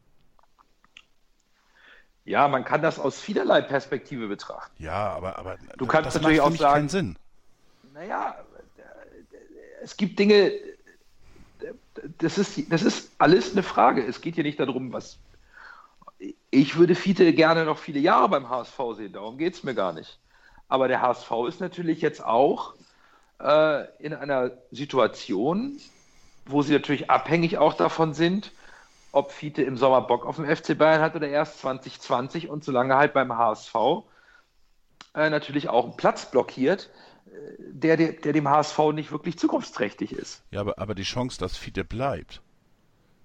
Ja, man kann das aus vielerlei Perspektive betrachten. Ja, aber, aber Du kannst das natürlich macht auch sagen- keinen Sinn. Naja, es gibt Dinge, das ist, das ist alles eine Frage. Es geht hier nicht darum, was. Ich würde Fiete gerne noch viele Jahre beim HSV sehen, darum geht es mir gar nicht. Aber der HSV ist natürlich jetzt auch äh, in einer Situation, wo sie natürlich abhängig auch davon sind, ob Fiete im Sommer Bock auf den FC Bayern hat oder erst 2020 und solange halt beim HSV äh, natürlich auch einen Platz blockiert, äh, der, der, der dem HSV nicht wirklich zukunftsträchtig ist. Ja, aber, aber die Chance, dass Fiete bleibt,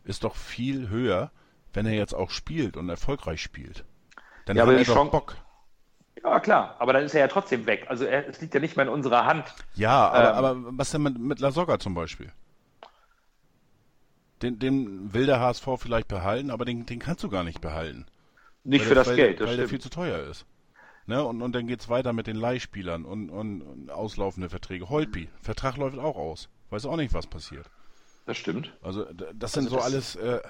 ist doch viel höher, wenn er jetzt auch spielt und erfolgreich spielt. Dann Ja, hat aber er doch Chance- Bock. Ja, klar, aber dann ist er ja trotzdem weg. Also er, es liegt ja nicht mehr in unserer Hand. Ja, aber, Ähm. aber was denn mit, mit Lasogga zum Beispiel? Den, den will der HSV vielleicht behalten, aber den, den kannst du gar nicht behalten. Nicht Weil für das weil, Geld, das Weil der viel zu teuer ist. Ne? Und, und dann geht's weiter mit den Leihspielern und, und, und auslaufende Verträge. Holpi, Vertrag läuft auch aus. Weiß auch nicht, was passiert. Das stimmt. Also das sind Also so das- alles. Äh,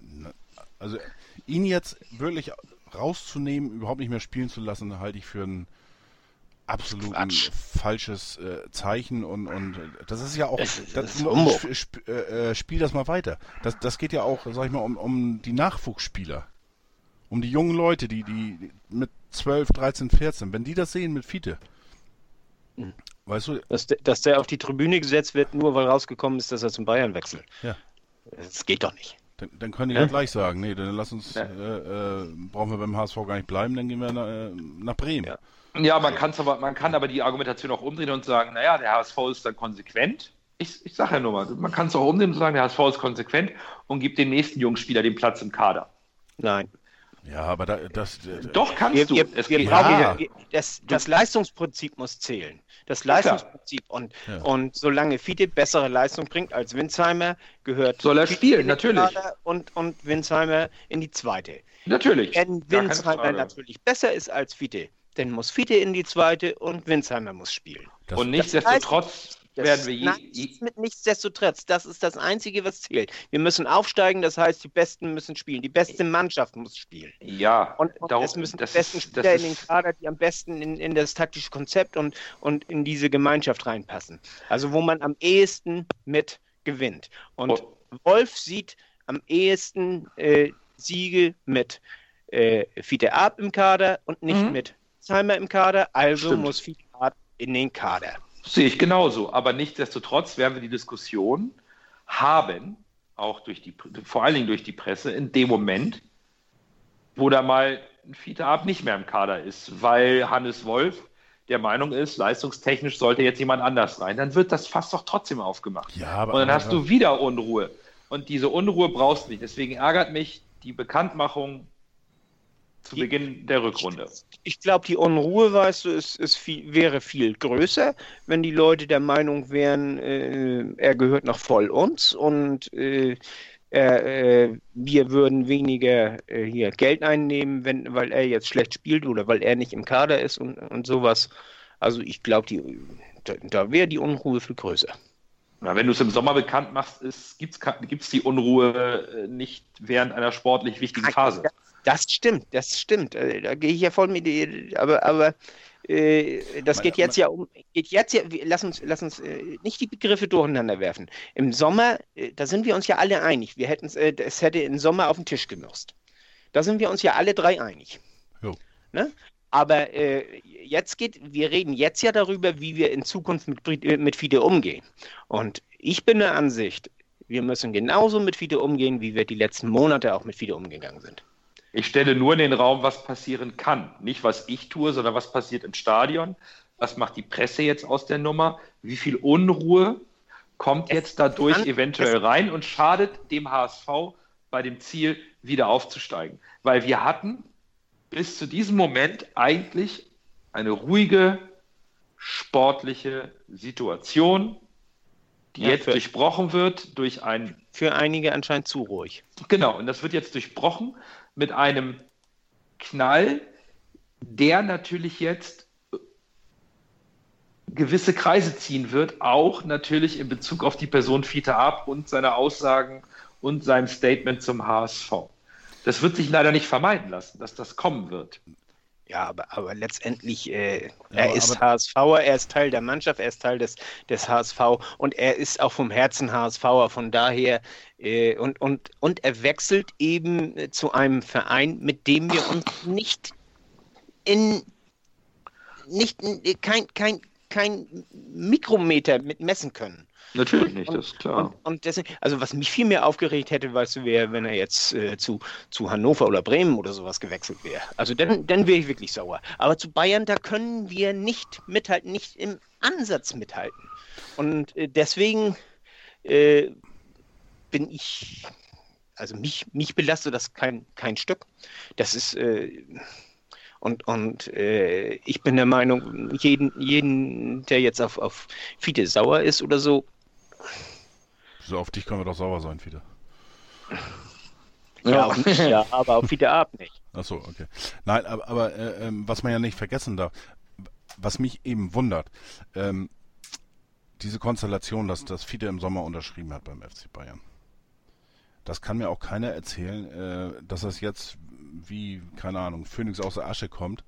ne, also ihn jetzt wirklich rauszunehmen, überhaupt nicht mehr spielen zu lassen, halte ich für ein absolut Quatsch. falsches äh, Zeichen und und das ist ja auch das, es ist sp sp äh, äh, spiel das mal weiter. Das das geht ja auch, sag ich mal, um, um die Nachwuchsspieler, um die jungen Leute, die, die mit 12, 13, 14, wenn die das sehen mit Fiete, Mhm. weißt du, Dass, der- dass der auf die Tribüne gesetzt wird, nur weil rausgekommen ist, dass er zum Bayern wechselt. Ja. Das geht doch nicht. dann, dann können die Ja. ja gleich sagen, nee, dann lass uns, Ja. äh, äh, brauchen wir beim HSV gar nicht bleiben, dann gehen wir nach, äh, nach Bremen. Ja. Ja, man, kann's aber, man kann aber die Argumentation auch umdrehen und sagen, naja, der HSV ist dann konsequent. Ich, ich sage ja nur mal, man kann es auch umdrehen und sagen, der HSV ist konsequent und gibt dem nächsten jungen Spieler den Platz im Kader. Nein. Ja, aber da, das, Doch kannst Wir, du. wir, es wir geht brauchen, Ja. wir, das, das Leistungsprinzip muss zählen. Das. Leistungsprinzip. Und, Ja. und solange Fiete bessere Leistung bringt als Winsheimer, gehört Soll er Fiete spielen, natürlich. Kader Und, und Winsheimer in die zweite. Natürlich. Wenn Winsheimer natürlich besser ist als Fiete, dann muss Fiete in die zweite und Winsheimer muss spielen. das, Und nichtsdestotrotz Das- werden wir je, nein, ist mit nichtsdestotrotz, das ist das Einzige, was zählt. Wir müssen aufsteigen, das heißt, die Besten müssen spielen. Die beste Mannschaft muss spielen. ja, Und, und darum- es müssen das die besten ist- Spieler das in den ist- Kader, die am besten in, in das taktische Konzept und, und in diese Gemeinschaft reinpassen. Also wo man am ehesten mit gewinnt. Und Oh. Wolf sieht am ehesten äh, Siege mit äh, Fiete Ab im Kader und nicht Mhm. mit Zheimer im Kader. Also Stimmt. muss Fiete Ab in den Kader. Sehe ich genauso. Aber nichtsdestotrotz werden wir die Diskussion haben, auch durch die, vor allen Dingen durch die Presse, in dem Moment, wo da mal ein Fiete Ab nicht mehr im Kader ist, weil Hannes Wolf der Meinung ist, leistungstechnisch sollte jetzt jemand anders rein, dann wird das fast doch trotzdem aufgemacht. ja, aber, Und dann hast du wieder Unruhe. Und diese Unruhe brauchst du nicht. Deswegen ärgert mich die Bekanntmachung zu Beginn der Rückrunde. Ich glaube, die Unruhe, weißt du, ist, ist viel, wäre viel größer, wenn die Leute der Meinung wären, äh, er gehört noch voll uns und äh, er, äh, wir würden weniger äh, hier Geld einnehmen, wenn, weil er jetzt schlecht spielt oder weil er nicht im Kader ist und, und sowas. Also ich glaube, da, da wäre die Unruhe viel größer. Na, wenn du es im Sommer bekannt machst, gibt es die Unruhe äh, nicht während einer sportlich wichtigen Phase. Das stimmt, das stimmt. Äh, Da gehe ich ja voll mit dir. Aber, aber äh, das geht jetzt ja um. Geht jetzt ja. Lass uns, lass uns äh, nicht die Begriffe durcheinander werfen. Im Sommer, äh, da sind wir uns ja alle einig. Wir hätten äh, es hätte im Sommer auf den Tisch gemusst. Da sind wir uns ja alle drei einig. Jo. Ne? Aber äh, jetzt geht, wir reden jetzt ja darüber, wie wir in Zukunft mit, äh, mit FIDE umgehen. Und ich bin der Ansicht, wir müssen genauso mit FIDE umgehen, wie wir die letzten Monate auch mit FIDE umgegangen sind. Ich stelle nur in den Raum, was passieren kann. Nicht, was ich tue, sondern was passiert im Stadion. Was macht die Presse jetzt aus der Nummer? Wie viel Unruhe kommt jetzt dadurch kann- eventuell rein und schadet dem HSV bei dem Ziel, wieder aufzusteigen? Weil wir hatten bis zu diesem Moment eigentlich eine ruhige, sportliche Situation, die Ja, jetzt durchbrochen wird durch ein Für einige anscheinend zu ruhig. Genau, und das wird jetzt durchbrochen mit einem Knall, der natürlich jetzt gewisse Kreise ziehen wird, auch natürlich in Bezug auf die Person Fiete Ab und seine Aussagen und sein Statement zum HSV. Das wird sich leider nicht vermeiden lassen, dass das kommen wird. Ja, aber, aber letztendlich, äh, er aber- ist HSVer, er ist Teil der Mannschaft, er ist Teil des, des HSV und er ist auch vom Herzen HSVer. Von daher, äh, und, und, und er wechselt eben äh, zu einem Verein, mit dem wir uns nicht in, nicht, in, äh, kein, kein, kein Mikrometer mit messen können. Natürlich nicht, das ist klar. Und, und deswegen, also was mich viel mehr aufgeregt hätte, weißt du, wäre, wenn er jetzt äh, zu, zu Hannover oder Bremen oder sowas gewechselt wäre. Also dann, dann wäre ich wirklich sauer. Aber zu Bayern, da können wir nicht mithalten, nicht im Ansatz mithalten. Und äh, deswegen äh, bin ich, also mich, mich belastet das kein, kein Stück. Das ist, äh, und, und äh, ich bin der Meinung, jeden, jeden der jetzt auf, auf Fiete sauer ist oder so, So, auf dich können wir doch sauer sein, wieder. Ja, auf mich ja, aber auf Fiete Ab nicht. Achso, okay. Nein, aber, aber äh, ähm, was man ja nicht vergessen darf, was mich eben wundert, ähm, diese Konstellation, dass das Fiete im Sommer unterschrieben hat beim FC Bayern. Das kann mir auch keiner erzählen, äh, dass das jetzt wie, keine Ahnung, Phoenix aus der Asche kommt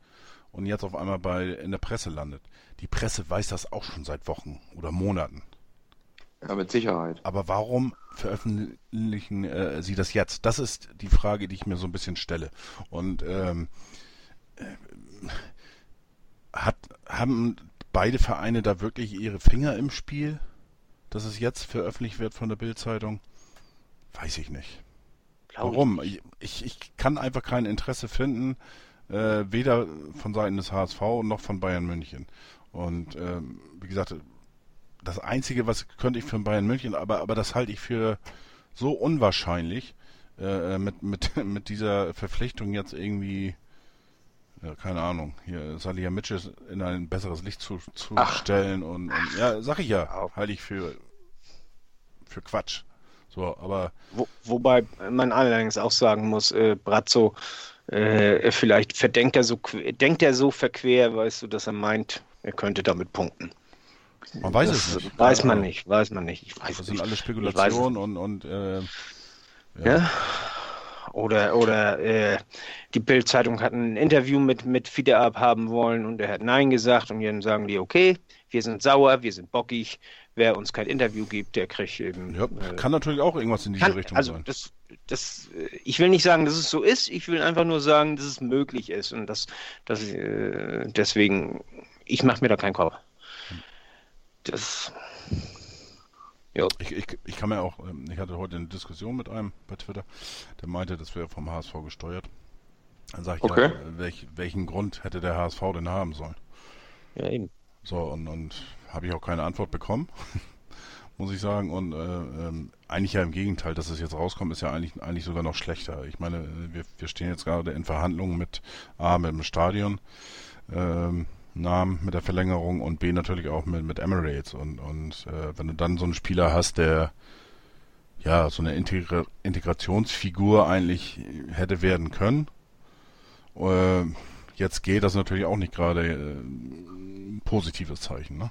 und jetzt auf einmal bei in der Presse landet. Die Presse weiß das auch schon seit Wochen oder Monaten. Ja, mit Sicherheit. Aber warum veröffentlichen äh, Sie das jetzt? Das ist die Frage, die ich mir so ein bisschen stelle. Und ähm, äh, hat, haben beide Vereine da wirklich ihre Finger im Spiel, dass es jetzt veröffentlicht wird von der Bildzeitung? Weiß ich nicht. Glaube Warum? Ich, ich, ich, kann einfach kein Interesse finden, äh, weder von Seiten des HSV noch von Bayern München. Und ähm, wie gesagt, das Einzige, was könnte ich für Bayern München, aber, aber das halte ich für so unwahrscheinlich, äh, mit, mit, (laughs) mit dieser Verpflichtung jetzt irgendwie, ja, keine Ahnung, hier Salih Mitchell in ein besseres Licht zu, zu stellen und, und, ja, sag ich ja, halte ich für, für Quatsch. So, aber. Wo, wobei man allerdings auch sagen muss, äh, Brazzo, äh, vielleicht verdenkt er so, denkt er so verquer, weißt du, dass er meint, er könnte damit punkten. Man weiß das es nicht. Weiß man nicht, weiß man nicht. Ich weiß das sind alle Spekulationen und, und äh, ja. ja. Oder, oder äh, die Bild-Zeitung hat ein Interview mit, mit Fideab haben wollen und er hat Nein gesagt und dann sagen die, okay, wir sind sauer, wir sind bockig, wer uns kein Interview gibt, der kriegt eben. Ja, äh, kann natürlich auch irgendwas in diese kann, Richtung also sein. Das, das, äh, ich will nicht sagen, dass es so ist, ich will einfach nur sagen, dass es möglich ist und dass, dass äh, deswegen, ich mache mir da keinen Kopf. Das. Ja. Ich, ich, ich kann mir auch, ähm, ich hatte heute eine Diskussion mit einem bei Twitter, der meinte, das wäre vom HSV gesteuert. Dann sage ich, okay. ja, welch, welchen Grund hätte der HSV denn haben sollen? Ja, eben. So, und, und habe ich auch keine Antwort bekommen, (laughs) muss ich sagen. Und äh, ähm, eigentlich ja im Gegenteil, dass es jetzt rauskommt, ist ja eigentlich, eigentlich sogar noch schlechter. Ich meine, wir, wir stehen jetzt gerade in Verhandlungen mit A, mit dem Stadion. Ähm, Namen mit der Verlängerung und B natürlich auch mit, mit Emirates. Und, und äh, wenn du dann so einen Spieler hast, der ja so eine Integra Integrationsfigur eigentlich hätte werden können, äh, jetzt geht das natürlich auch nicht gerade äh, ein positives Zeichen. Ne?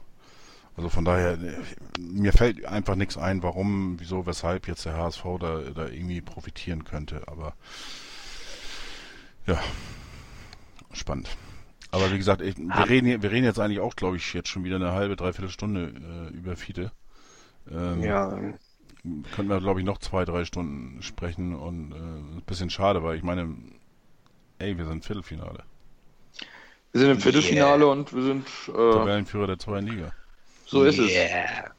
Also von daher, mir fällt einfach nichts ein, warum, wieso, weshalb jetzt der HSV da, da irgendwie profitieren könnte. Aber ja, spannend. Aber wie gesagt, ich, wir, reden, wir reden jetzt eigentlich auch, glaube ich, jetzt schon wieder eine halbe, dreiviertel Stunde äh, über Fiete. Ähm, ja. Könnten wir, glaube ich, noch zwei, drei Stunden sprechen und äh, ein bisschen schade, weil ich meine, ey, wir sind Viertelfinale. Wir sind im Viertelfinale yeah. und wir sind äh, Tabellenführer der zweiten Liga. So ist yeah. es.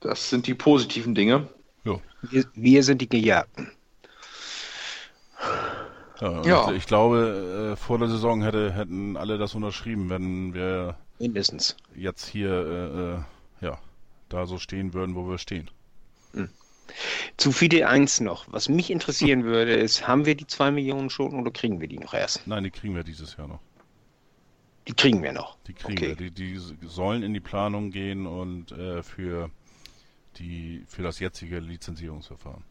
Das sind die positiven Dinge. Jo. Wir, wir sind die Gejagten. Ja, ja. Ich glaube, äh, vor der Saison hätte, hätten alle das unterschrieben, wenn wir mindestens jetzt hier äh, äh ja da so stehen würden, wo wir stehen. Hm. Zu FIDE 1 noch. Was mich interessieren (laughs) würde, ist, haben wir die 2 Millionen schon oder kriegen wir die noch erst? Nein, die kriegen wir dieses Jahr noch. Die kriegen wir noch. Die kriegen okay. wir. Die, die sollen in die Planung gehen und äh, für die für das jetzige Lizenzierungsverfahren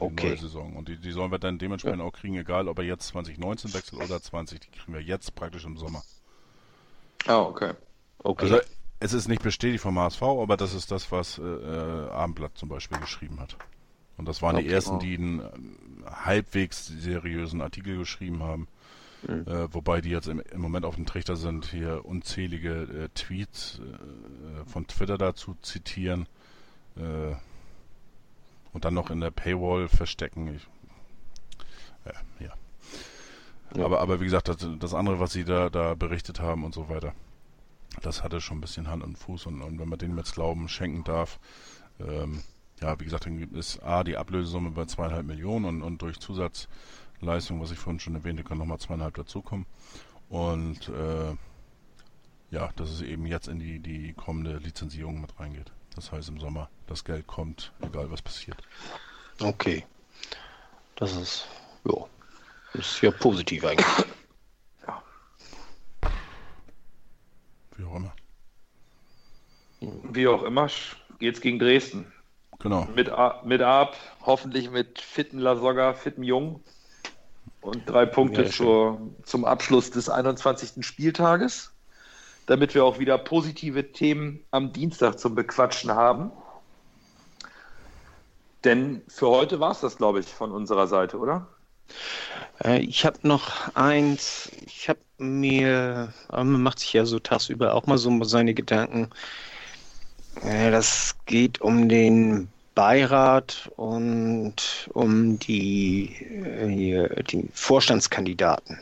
okay. die neue Saison. Und die, die sollen wir dann dementsprechend ja. auch kriegen, egal ob er jetzt 2019 wechselt oder 20, die kriegen wir jetzt praktisch im Sommer. Ah, oh, okay. Okay. Also, es ist nicht bestätigt vom HSV, aber das ist das, was äh, äh, Abendblatt zum Beispiel geschrieben hat. Und das waren okay. die ersten, die einen äh, halbwegs seriösen Artikel geschrieben haben. Mhm. Äh, wobei die jetzt im, im, Moment auf dem Trichter sind, hier unzählige äh, Tweets äh, von Twitter dazu zitieren. Äh, und dann noch in der Paywall verstecken. Ich, ja, ja. ja. Aber, aber wie gesagt, das, das, andere, was sie da, da berichtet haben und so weiter, das hatte schon ein bisschen Hand und Fuß. Und, und wenn man denen jetzt Glauben schenken darf, ähm, ja, wie gesagt, dann ist A, die Ablösesumme bei zweieinhalb Millionen und, und durch Zusatzleistung, was ich vorhin schon erwähnte, kann nochmal zweieinhalb dazukommen. Und äh, ja, dass es eben jetzt in die, die kommende Lizenzierung mit reingeht. Das heißt im Sommer, das Geld kommt, egal was passiert. Okay. Das ist, ja, ist ja positiv eigentlich. Ja. Wie auch immer. Wie auch immer geht's gegen Dresden. Genau. Mit, mit ab, hoffentlich mit fitten Lasogga, fitten Jung. Und drei Punkte ja, zur, zum Abschluss des 21. Spieltages damit wir auch wieder positive Themen am Dienstag zum Bequatschen haben. Denn für heute war es das, glaube ich, von unserer Seite, oder? Äh, ich habe noch eins. Ich habe mir, man macht sich ja so tagsüber auch mal so seine Gedanken. Das geht um den Beirat und um die, hier, die Vorstandskandidaten.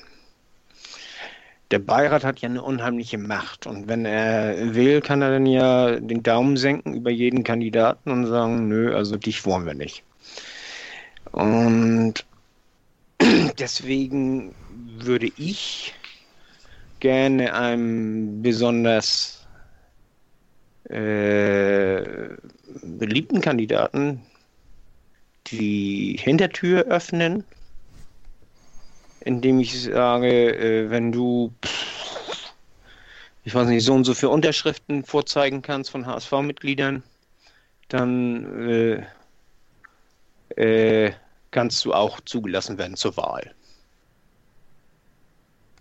Der Beirat hat ja eine unheimliche Macht und wenn er will, kann er dann ja den Daumen senken über jeden Kandidaten und sagen, nö, also dich wollen wir nicht. Und (clears throat) deswegen würde ich gerne einem besonders äh, beliebten Kandidaten die Hintertür öffnen, indem ich sage, äh, wenn du, ich weiß nicht, so und so viele Unterschriften vorzeigen kannst von HSV-Mitgliedern, dann äh, äh, kannst du auch zugelassen werden zur Wahl.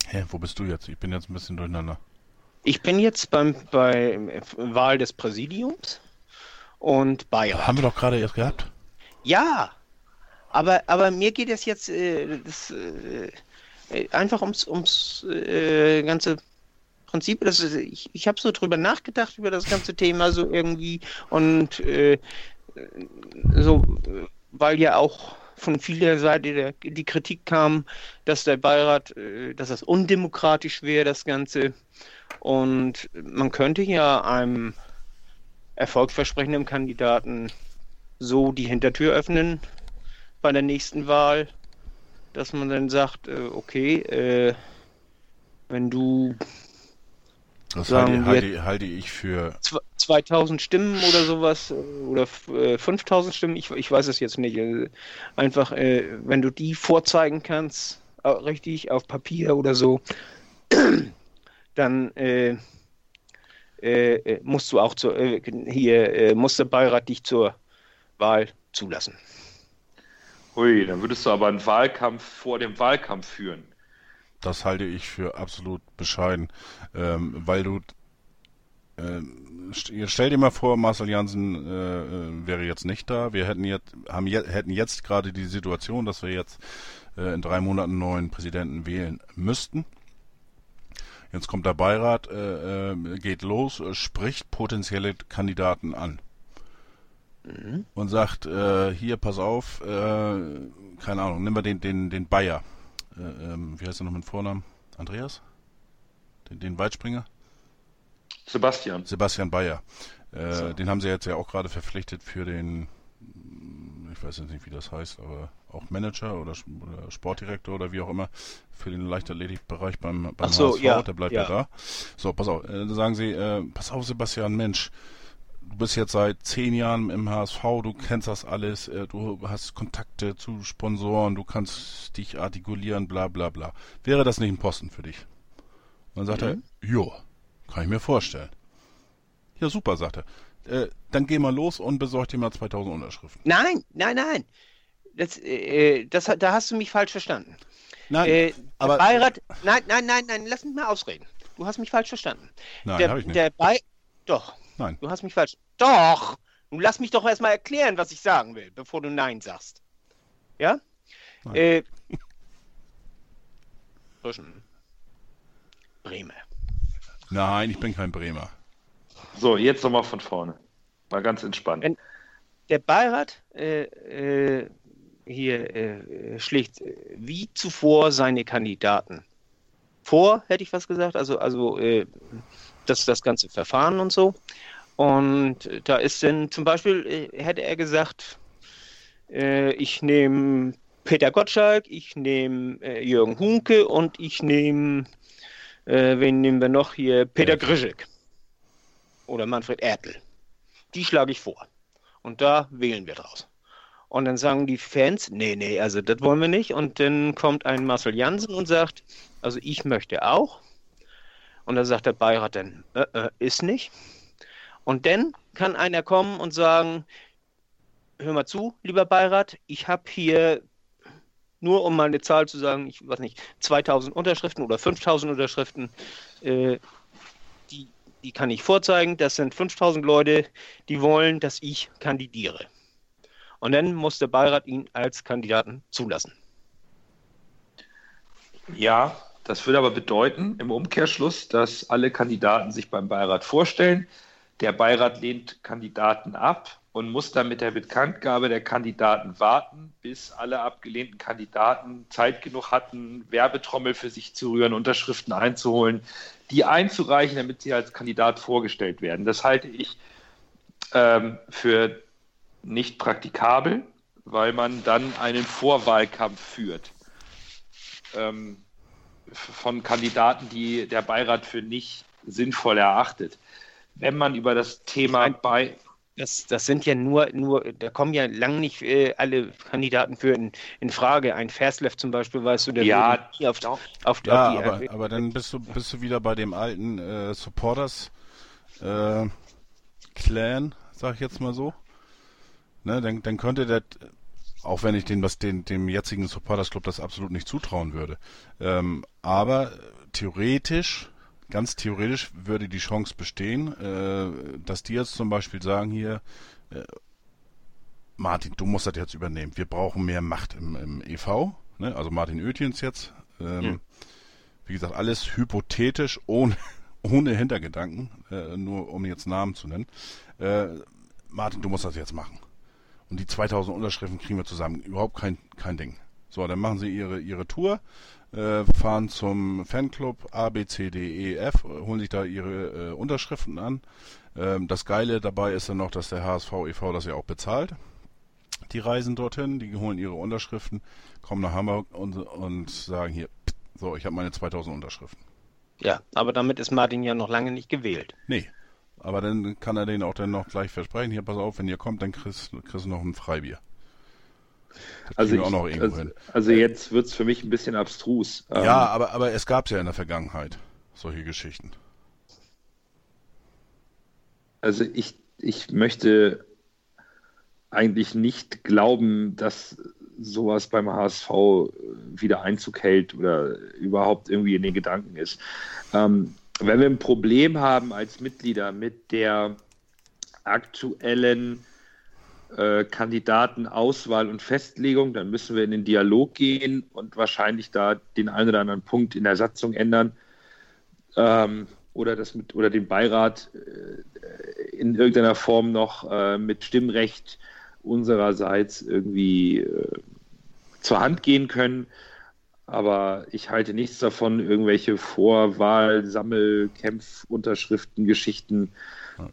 Hä, wo bist du jetzt? Ich bin jetzt ein bisschen durcheinander. Ich bin jetzt beim, bei Wahl des Präsidiums und Bayern. Haben wir doch gerade erst gehabt. Ja, aber, aber mir geht es jetzt äh, das, äh, einfach ums, ums äh, ganze Prinzip. Das ist, ich ich habe so drüber nachgedacht, über das ganze Thema so irgendwie und äh, so, weil ja auch von vieler Seite der, die Kritik kam, dass der Beirat, äh, dass das undemokratisch wäre, das Ganze. Und man könnte ja einem erfolgsversprechenden Kandidaten so die Hintertür öffnen bei der nächsten Wahl, dass man dann sagt, äh, okay, äh, wenn du das halte, halte, halte, ich für 2000 Stimmen oder sowas oder 5000 Stimmen, ich, ich weiß es jetzt nicht. Einfach, äh, wenn du die vorzeigen kannst, richtig auf Papier oder so, (clears throat) dann äh, äh, musst du auch zur, äh, hier, äh, muss der Beirat dich zur Wahl zulassen. Hui, dann würdest du aber einen Wahlkampf vor dem Wahlkampf führen. Das halte ich für absolut bescheiden, ähm, weil du ähm, stell dir mal vor, Marcel Janssen äh, äh, wäre jetzt nicht da. Wir hätten jetzt, haben je, hätten jetzt gerade die Situation, dass wir jetzt äh, in drei Monaten einen neuen Präsidenten wählen müssten. Jetzt kommt der Beirat, äh, äh, geht los, äh, spricht potenzielle Kandidaten an. Mhm. Und sagt, äh, hier, pass auf, äh, keine Ahnung, nehmen wir den, den, den Bayer. Äh, ähm, wie heißt er noch mit Vornamen? Andreas? Den, den Weitspringer? Sebastian. Sebastian Bayer. Äh, so. Den haben sie jetzt ja auch gerade verpflichtet für den, ich weiß jetzt nicht, wie das heißt, aber auch Manager oder, Sportdirektor oder wie auch immer für den Leichtathletikbereich beim, beim so, HSV, ja, der bleibt ja. ja da. So, pass auf, äh, da sagen sie, äh, pass auf Sebastian, Mensch, du bist jetzt seit zehn Jahren im HSV, du kennst das alles, äh, du hast Kontakte zu Sponsoren, du kannst dich artikulieren, bla bla bla. Wäre das nicht ein Posten für dich? Und dann sagt mhm. er, jo, kann ich mir vorstellen. Ja, super, sagt er. Äh, dann geh mal los und besorg dir mal 2000 Unterschriften. Nein, nein, nein. Das, äh, das, da hast du mich falsch verstanden. Nein, äh, aber. Beirat, nein, nein, nein, nein, lass mich mal ausreden. Du hast mich falsch verstanden. Nein, habe ich nicht. Der Bei Doch. Nein. Du hast mich falsch. Doch! Nun lass mich doch erstmal erklären, was ich sagen will, bevor du Nein sagst. Ja? Nein. Äh, Brüschen. Bremer. Nein, ich bin kein Bremer. So, jetzt nochmal von vorne. Mal ganz entspannt. Wenn der Beirat äh, äh, hier äh, schlägt wie zuvor seine Kandidaten vor, hätte ich was gesagt, also, also äh, das, das ganze Verfahren und so. Und da ist dann zum Beispiel, äh, hätte er gesagt, äh, ich nehme Peter Gottschalk, ich nehme äh, Jürgen Hunke und ich nehme, äh, wen nehmen wir noch hier? Peter Grischek oder Manfred Ertl. Die schlage ich vor. Und da wählen wir draus. Und dann sagen die Fans, nee, nee, also das wollen wir nicht. Und dann kommt ein Marcel Jansen und sagt, also ich möchte auch. Und dann sagt der Beirat dann, äh, äh, ist nicht. Und dann kann einer kommen und sagen, hör mal zu, lieber Beirat, ich habe hier nur um mal eine Zahl zu sagen, ich weiß nicht, 2000 Unterschriften oder 5000 Unterschriften, äh, die, die kann ich vorzeigen. Das sind 5000 Leute, die wollen, dass ich kandidiere. Und dann muss der Beirat ihn als Kandidaten zulassen. Ja, das würde aber bedeuten im Umkehrschluss, dass alle Kandidaten sich beim Beirat vorstellen, Der Beirat lehnt Kandidaten ab und muss dann mit der Bekanntgabe der Kandidaten warten, bis alle abgelehnten Kandidaten Zeit genug hatten, Werbetrommel für sich zu rühren, Unterschriften einzuholen, die einzureichen, damit sie als Kandidat vorgestellt werden. Das halte ich ähm, für nicht praktikabel, weil man dann einen Vorwahlkampf führt ähm, von Kandidaten, die der Beirat für nicht sinnvoll erachtet. Wenn man über das Thema bei das, das sind ja nur, nur, da kommen ja lang nicht äh, alle Kandidaten für in, in Frage. Ein Verslev zum Beispiel, weißt du, der ja, auf, doch. auf, ja, auf die, aber, aber dann bist du, bist du wieder bei dem alten äh, Supporters äh, Clan, sag ich jetzt mal so. Ne, dann, dann könnte der, auch wenn ich den, was den, dem jetzigen Supporters Club das absolut nicht zutrauen würde. Ähm, aber theoretisch ganz theoretisch würde die Chance bestehen, äh, dass die jetzt zum Beispiel sagen hier, äh, Martin, du musst das jetzt übernehmen. Wir brauchen mehr Macht im, im EV. Ne? Also Martin Oetjens jetzt. Ähm, ja. Wie gesagt, alles hypothetisch, ohne, (laughs) ohne Hintergedanken, äh, nur um jetzt Namen zu nennen. Äh, Martin, du musst das jetzt machen. Und die 2000 Unterschriften kriegen wir zusammen. Überhaupt kein, kein Ding. So, dann machen sie ihre, ihre Tour äh, fahren zum Fanclub A, B, C, D, E, F, holen sich da ihre äh, Unterschriften an. Ähm, das Geile dabei ist dann noch, dass der HSV e.V. das ja auch bezahlt. Die reisen dorthin, die holen ihre Unterschriften, kommen nach Hamburg und, und sagen hier, so, ich habe meine 2000 Unterschriften. Ja, aber damit ist Martin ja noch lange nicht gewählt. Nee, aber dann kann er denen auch dann noch gleich versprechen, hier, pass auf, wenn ihr kommt, dann kriegst, kriegst du noch ein Freibier. Also, ich, also, also, jetzt wird es für mich ein bisschen abstrus. Ja, ähm, aber, aber es gab ja in der Vergangenheit solche Geschichten. Also ich, ich möchte eigentlich nicht glauben, dass sowas beim HSV wieder Einzug hält oder überhaupt irgendwie in den Gedanken ist. Ähm, wenn wir ein Problem haben als Mitglieder mit der aktuellen äh, Kandidatenauswahl und Festlegung, dann müssen wir in den Dialog gehen und wahrscheinlich da den einen oder anderen Punkt in der Satzung ändern ähm, oder das mit oder den Beirat äh, in irgendeiner Form noch äh, mit Stimmrecht unsererseits irgendwie äh, zur Hand gehen können. Aber ich halte nichts davon, irgendwelche Vorwahl-, Sammel-, Kämpfunterschriften, Geschichten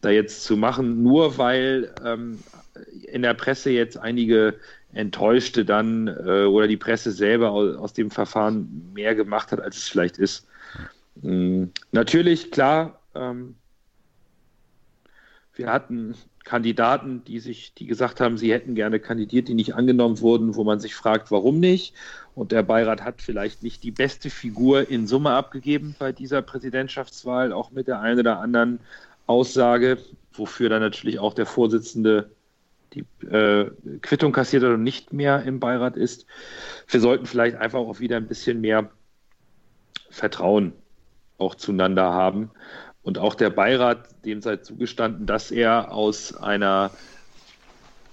da jetzt zu machen, nur weil ähm, in der Presse jetzt einige Enttäuschte dann äh, oder die Presse selber aus, aus, dem Verfahren mehr gemacht hat, als es vielleicht ist. Mhm. Natürlich, klar, ähm, wir hatten Kandidaten, die sich, die gesagt haben, sie hätten gerne kandidiert, die nicht angenommen wurden, wo man sich fragt, warum nicht. Und der Beirat hat vielleicht nicht die beste Figur in Summe abgegeben bei dieser Präsidentschaftswahl, auch mit der einen oder anderen Aussage, wofür dann natürlich auch der Vorsitzende die äh, Quittung kassiert oder nicht mehr im Beirat ist. Wir sollten vielleicht einfach auch wieder ein bisschen mehr Vertrauen auch zueinander haben. Und auch der Beirat, dem sei zugestanden, dass er aus einer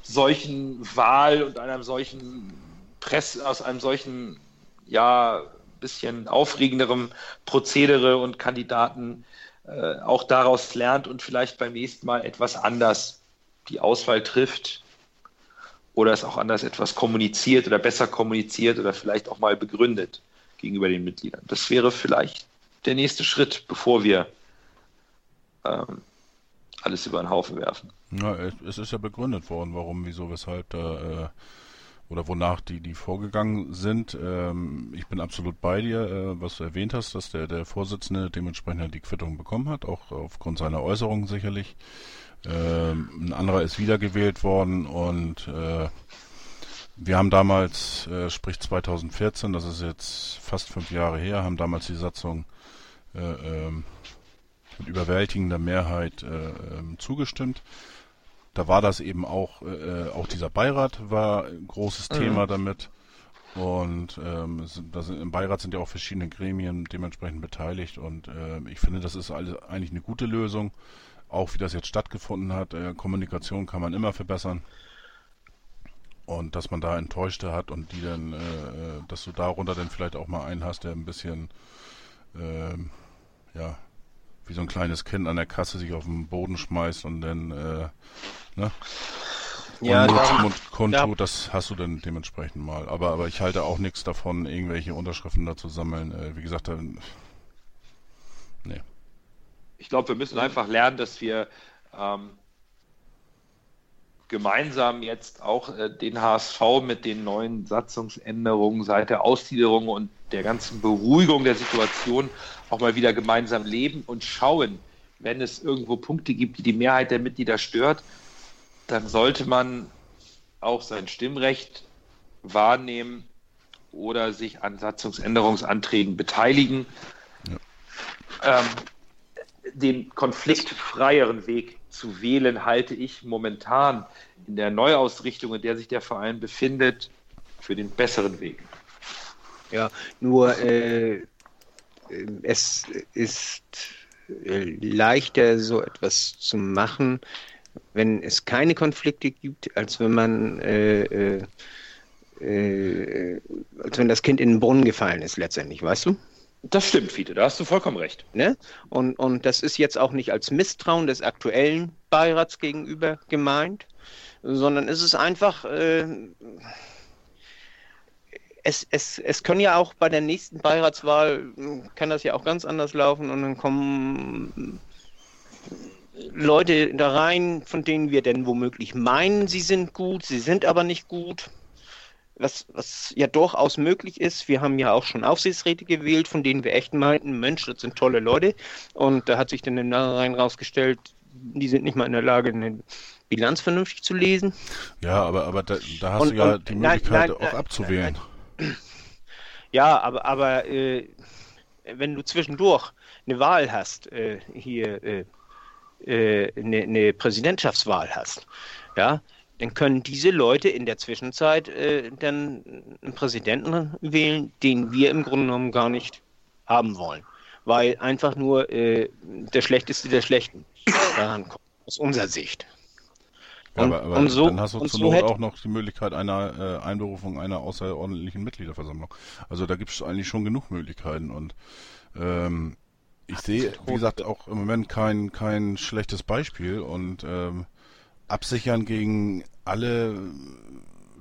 solchen Wahl und einem solchen Press, aus einem solchen, ja, bisschen aufregenderem Prozedere und Kandidaten äh, auch daraus lernt und vielleicht beim nächsten Mal etwas anders die Auswahl trifft oder es auch anders etwas kommuniziert oder besser kommuniziert oder vielleicht auch mal begründet gegenüber den Mitgliedern. Das wäre vielleicht der nächste Schritt, bevor wir ähm, alles über den Haufen werfen. Ja, es ist ja begründet worden, warum, wieso, weshalb da äh, oder wonach die, die vorgegangen sind. Ähm, ich bin absolut bei dir, äh, was du erwähnt hast, dass der, der Vorsitzende dementsprechend die Quittung bekommen hat, auch aufgrund seiner Äußerungen sicherlich. Ähm, ein anderer ist wiedergewählt worden und äh, wir haben damals, äh, sprich 2014, das ist jetzt fast fünf Jahre her, haben damals die Satzung äh, ähm, mit überwältigender Mehrheit äh, ähm, zugestimmt. Da war das eben auch, äh, auch dieser Beirat war ein großes mhm. Thema damit. Und ähm, sind, im Beirat sind ja auch verschiedene Gremien dementsprechend beteiligt und äh, ich finde, das ist alles eigentlich eine gute Lösung auch wie das jetzt stattgefunden hat. Äh, Kommunikation kann man immer verbessern. Und dass man da Enttäuschte hat und die dann, äh, äh, dass du darunter dann vielleicht auch mal einen hast, der ein bisschen, äh, ja, wie so ein kleines Kind an der Kasse sich auf den Boden schmeißt und dann äh, ne? Ja, und, und Konto, ja. das hast du dann dementsprechend mal. Aber, aber ich halte auch nichts davon, irgendwelche Unterschriften da zu sammeln. Äh, wie gesagt, dann. Ich glaube, wir müssen einfach lernen, dass wir ähm, gemeinsam jetzt auch äh, den HSV mit den neuen Satzungsänderungen seit der Ausgliederung und der ganzen Beruhigung der Situation auch mal wieder gemeinsam leben und schauen, wenn es irgendwo Punkte gibt, die die Mehrheit der Mitglieder stört, dann sollte man auch sein Stimmrecht wahrnehmen oder sich an Satzungsänderungsanträgen beteiligen. Ja. Ähm, den konfliktfreieren Weg zu wählen, halte ich momentan in der Neuausrichtung, in der sich der Verein befindet, für den besseren Weg. Ja, nur äh, es ist leichter, so etwas zu machen, wenn es keine Konflikte gibt, als wenn man äh, äh, äh, als wenn das Kind in den Brunnen gefallen ist letztendlich, weißt du? Das stimmt, Fiete, da hast du vollkommen recht. Ne? Und, und das ist jetzt auch nicht als Misstrauen des aktuellen Beirats gegenüber gemeint, sondern es ist einfach, äh, es, es, es können ja auch bei der nächsten Beiratswahl, kann das ja auch ganz anders laufen und dann kommen Leute da rein, von denen wir denn womöglich meinen, sie sind gut, sie sind aber nicht gut was, was ja durchaus möglich ist. Wir haben ja auch schon Aufsichtsräte gewählt, von denen wir echt meinten, Mensch, das sind tolle Leute. Und da hat sich dann im Nachhinein rausgestellt, die sind nicht mal in der Lage, eine Bilanz vernünftig zu lesen. Ja, aber, aber da, da hast und, du ja und, die Möglichkeit, nein, nein, auch nein, abzuwählen. Ja, aber, aber äh, wenn du zwischendurch eine Wahl hast, äh, hier äh, äh eine, eine Präsidentschaftswahl hast, ja, dann können diese Leute in der Zwischenzeit äh, dann einen Präsidenten wählen, den wir im Grunde genommen gar nicht haben wollen. Weil einfach nur äh, der Schlechteste der Schlechten daran kommt, aus unserer Sicht. Und, ja, aber, aber so, dann hast du zur so Not auch noch die Möglichkeit einer äh, Einberufung einer außerordentlichen Mitgliederversammlung. Also da gibt es eigentlich schon genug Möglichkeiten und ähm, ich sehe, wie gesagt, auch im Moment kein, kein schlechtes Beispiel und ähm, absichern gegen alle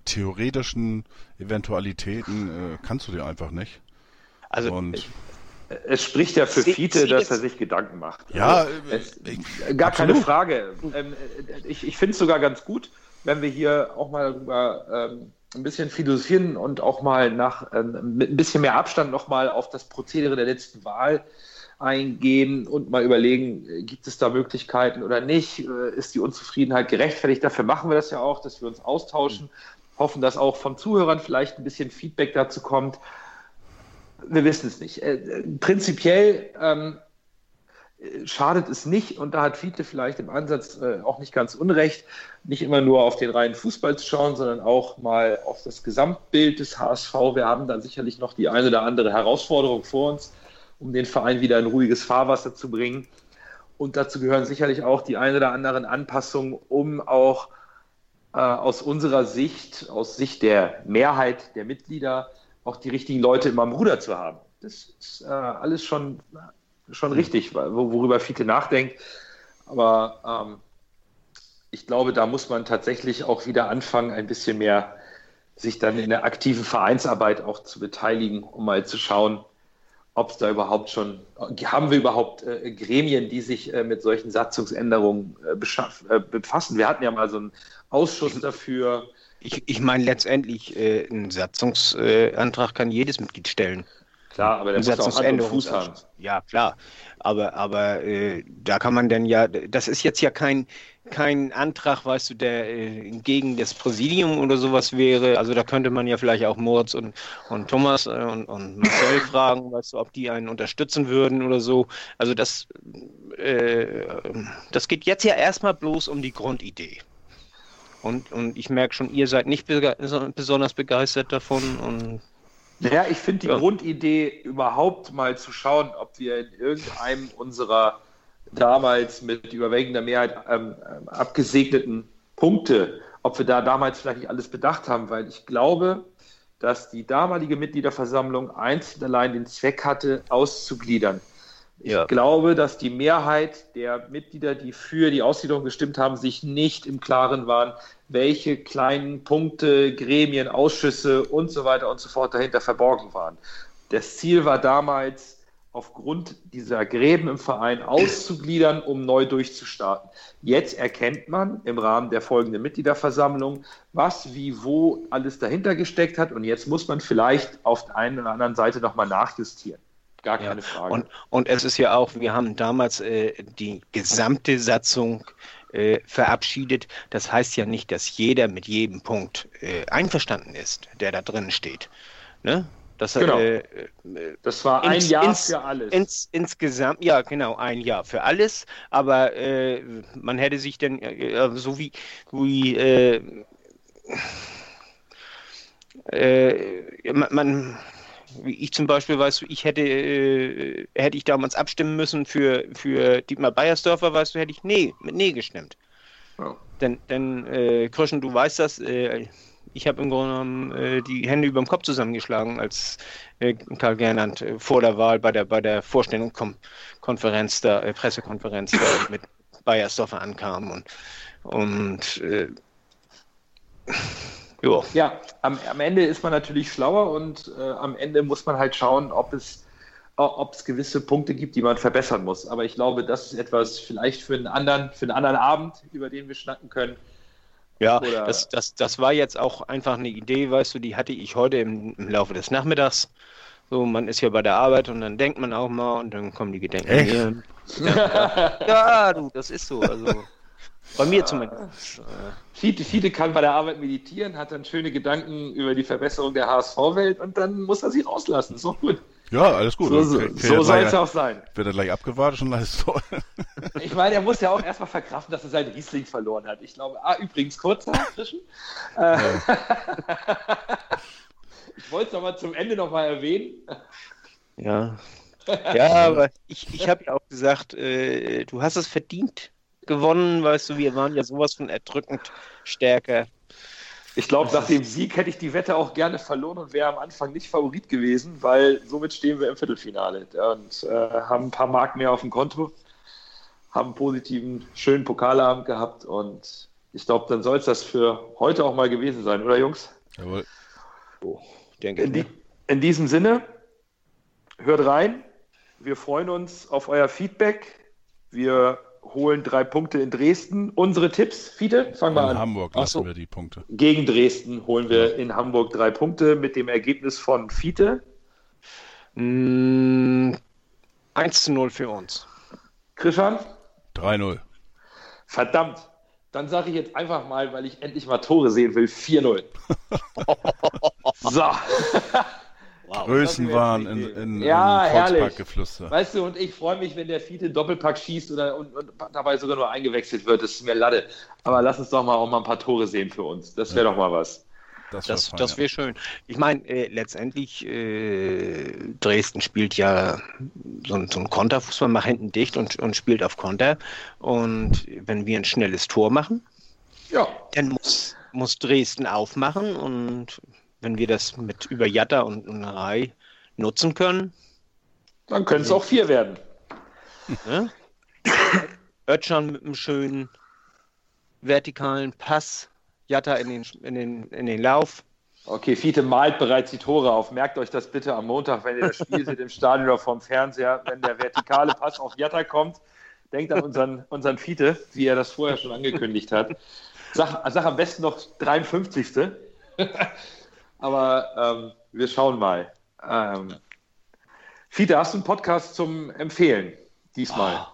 theoretischen Eventualitäten äh, kannst du dir einfach nicht. Also und es spricht ja für Sie, Fiete, Sie dass er sich Gedanken macht. Ja, also, es, ich, gar absolut. keine Frage. Ähm, ich ich finde es sogar ganz gut, wenn wir hier auch mal darüber ähm, ein bisschen philosophieren und auch mal nach ähm, mit ein bisschen mehr Abstand nochmal auf das Prozedere der letzten Wahl äh, eingehen und mal überlegen, äh, gibt es da Möglichkeiten oder nicht? Äh, ist die Unzufriedenheit gerechtfertigt? Dafür machen wir das ja auch, dass wir uns austauschen, hoffen, dass auch von Zuhörern vielleicht ein bisschen Feedback dazu kommt. Wir wissen es nicht. Äh, prinzipiell ähm, schadet es nicht, und da hat Fiete vielleicht im Ansatz äh, auch nicht ganz unrecht, nicht immer nur auf den reinen Fußball zu schauen, sondern auch mal auf das Gesamtbild des HSV. Wir haben da sicherlich noch die eine oder andere Herausforderung vor uns um den Verein wieder in ruhiges Fahrwasser zu bringen. Und dazu gehören sicherlich auch die ein oder anderen Anpassungen, um auch äh, aus unserer Sicht, aus Sicht der Mehrheit der Mitglieder, auch die richtigen Leute immer am Ruder zu haben. Das ist äh, alles schon, schon richtig, worüber Fiete nachdenkt. Aber ähm, ich glaube, da muss man tatsächlich auch wieder anfangen, ein bisschen mehr sich dann in der aktiven Vereinsarbeit auch zu beteiligen, um mal zu schauen, ob es da überhaupt schon, haben wir überhaupt äh, Gremien, die sich äh, mit solchen Satzungsänderungen äh, äh befassen? Wir hatten ja mal so einen Ausschuss dafür. Ich, ich meine, letztendlich, äh, einen Satzungsantrag kann jedes Mitglied stellen. Klar, aber der muss auch Hand und Fuß haben. Ja, klar. Aber, aber äh, da kann man dann ja, das ist jetzt ja kein, kein Antrag, weißt du, der äh, gegen das Präsidium oder sowas wäre. Also da könnte man ja vielleicht auch Moritz und, und Thomas äh, und, und Marcel (laughs) fragen, weißt du, ob die einen unterstützen würden oder so. Also das, äh, das geht jetzt ja erstmal bloß um die Grundidee. Und, und ich merke schon, ihr seid nicht bege besonders begeistert davon und naja, ich finde die ja. Grundidee überhaupt mal zu schauen, ob wir in irgendeinem unserer damals mit überwältigender Mehrheit ähm, ähm, abgesegneten Punkte, ob wir da damals vielleicht nicht alles bedacht haben, weil ich glaube, dass die damalige Mitgliederversammlung einzig und allein den Zweck hatte, auszugliedern. Ja. Ich glaube, dass die Mehrheit der Mitglieder, die für die Ausgliederung gestimmt haben, sich nicht im Klaren waren, welche kleinen Punkte, Gremien, Ausschüsse und so weiter und so fort dahinter verborgen waren. Das Ziel war damals, aufgrund dieser Gräben im Verein auszugliedern, um neu durchzustarten. Jetzt erkennt man im Rahmen der folgenden Mitgliederversammlung, was, wie, wo alles dahinter gesteckt hat. Und jetzt muss man vielleicht auf der einen oder anderen Seite nochmal nachjustieren. Gar keine ja. Frage. Und, und, es ist ja auch, wir haben damals äh, die gesamte Satzung äh, verabschiedet. Das heißt ja nicht, dass jeder mit jedem Punkt äh, einverstanden ist, der da drin steht. Ne? Das, genau. Äh, das war ein ins, Jahr ins, für alles. Ins, insgesamt, ja, genau, ein Jahr für alles. Aber äh, man hätte sich dann, äh, so wie, wie äh, äh, man, wie ich zum Beispiel weiß, ich hätte, äh, hätte ich damals abstimmen müssen für, für Dietmar Beiersdorfer, weißt du, hätte ich nee, mit nee gestimmt. Oh. Denn, denn äh, Kröschen, du weißt das, äh, ich habe im Grunde genommen äh, die Hände über dem Kopf zusammengeschlagen, als äh, Karl Gernand äh, vor der Wahl bei der, bei der Vorstellungskonferenz, der äh, Pressekonferenz da (laughs) mit Bayersdorfer ankam. Und, und äh, jo. ja, am, am Ende ist man natürlich schlauer und äh, am Ende muss man halt schauen, ob es ob es gewisse Punkte gibt, die man verbessern muss. Aber ich glaube, das ist etwas vielleicht für einen anderen, für einen anderen Abend, über den wir schnacken können. Ja, das, das, das war jetzt auch einfach eine Idee, weißt du, die hatte ich heute im, im Laufe des Nachmittags. So, man ist ja bei der Arbeit und dann denkt man auch mal und dann kommen die Gedanken. Echt? (laughs) Ja, ja, du, das ist so. Also bei mir zumindest. Fiete, Fiete kann bei der Arbeit meditieren, hat dann schöne Gedanken über die Verbesserung der HSV-Welt und dann muss er sie rauslassen. So gut. Ja, alles gut. So, so, so soll es auch sein. Wird er gleich abgewartet und alles toll. ich meine, er muss ja auch erstmal verkraften, dass er seinen Riesling verloren hat. Ich glaube, ah, übrigens kurz dazwischen. Äh, (laughs) ich wollte es nochmal zum Ende nochmal erwähnen. Ja. (laughs) Ja, aber ich, ich habe ja auch gesagt, äh, du hast es verdient gewonnen, weißt du, wir waren ja sowas von erdrückend stärker. Ich glaube, nach dem Sieg hätte ich die Wette auch gerne verloren und wäre am Anfang nicht Favorit gewesen, weil somit stehen wir im Viertelfinale und äh, haben ein paar Mark mehr auf dem Konto, haben einen positiven, schönen Pokalabend gehabt und ich glaube, dann soll es das für heute auch mal gewesen sein, oder Jungs? Jawohl. So, denke in, die, in diesem Sinne, hört rein. Wir freuen uns auf euer Feedback. Wir holen drei Punkte in Dresden. Unsere Tipps, Fiete, fangen wir an. In Hamburg lassen so. wir die Punkte. Gegen Dresden holen wir ja. in Hamburg drei Punkte mit dem Ergebnis von Fiete. Mm, 1 zu 0 für uns. Christian? 3-0. Verdammt. Dann sage ich jetzt einfach mal, weil ich endlich mal Tore sehen will, 4-0. (laughs) so. (laughs) Wow, Größenwahn in, in, ja, Volksparkgeflüster. Weißt du, und ich freue mich, wenn der Fiete Doppelpack schießt oder, und, und, dabei sogar nur eingewechselt wird. Das ist mir Latte. Aber lass uns doch mal auch mal ein paar Tore sehen für uns. Das wäre ja. doch mal was. Das, das, das wäre schön. Ich meine, äh, letztendlich, äh, Dresden spielt ja so, so ein Konterfußball, macht hinten dicht und, und spielt auf Konter. Und wenn wir ein schnelles Tor machen, ja. dann muss, muss Dresden aufmachen und wenn wir das mit über Jatta und, und Rai nutzen können. Dann können es auch vier werden. Ne? Ötschan mit einem schönen vertikalen Pass, Jatta in den, in den, in den Lauf. Okay, Fiete malt bereits die Tore auf. Merkt euch das bitte am Montag, wenn ihr das Spiel (laughs) seht im Stadion oder vorm Fernseher, wenn der vertikale Pass auf Jatta kommt. Denkt an unseren, unseren Fiete, wie er das vorher schon angekündigt hat. Sag, sag am besten noch 53. aber ähm, wir schauen mal. Ähm, Fiete, hast du einen Podcast zum Empfehlen diesmal? Oh.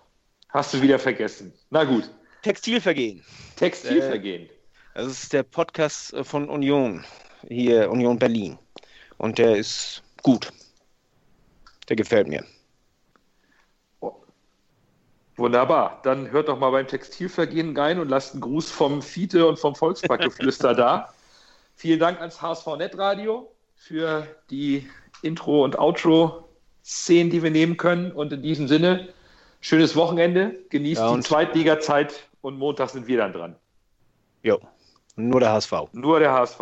Hast du wieder vergessen? Na gut. Textilvergehen. Textilvergehen. Äh, das ist der Podcast von Union, hier Union Berlin. Und der ist gut. Der gefällt mir. Oh. Wunderbar. Dann hört doch mal beim Textilvergehen rein und lasst einen Gruß vom Fiete und vom Volksparkgeflüster (laughs) da. Vielen Dank ans HSV Netradio für die Intro- und Outro-Szenen, die wir nehmen können. Und in diesem Sinne, schönes Wochenende, genießt ja, die Zweitliga-Zeit und Montag sind wir dann dran. Jo, nur der HSV. Nur der HSV.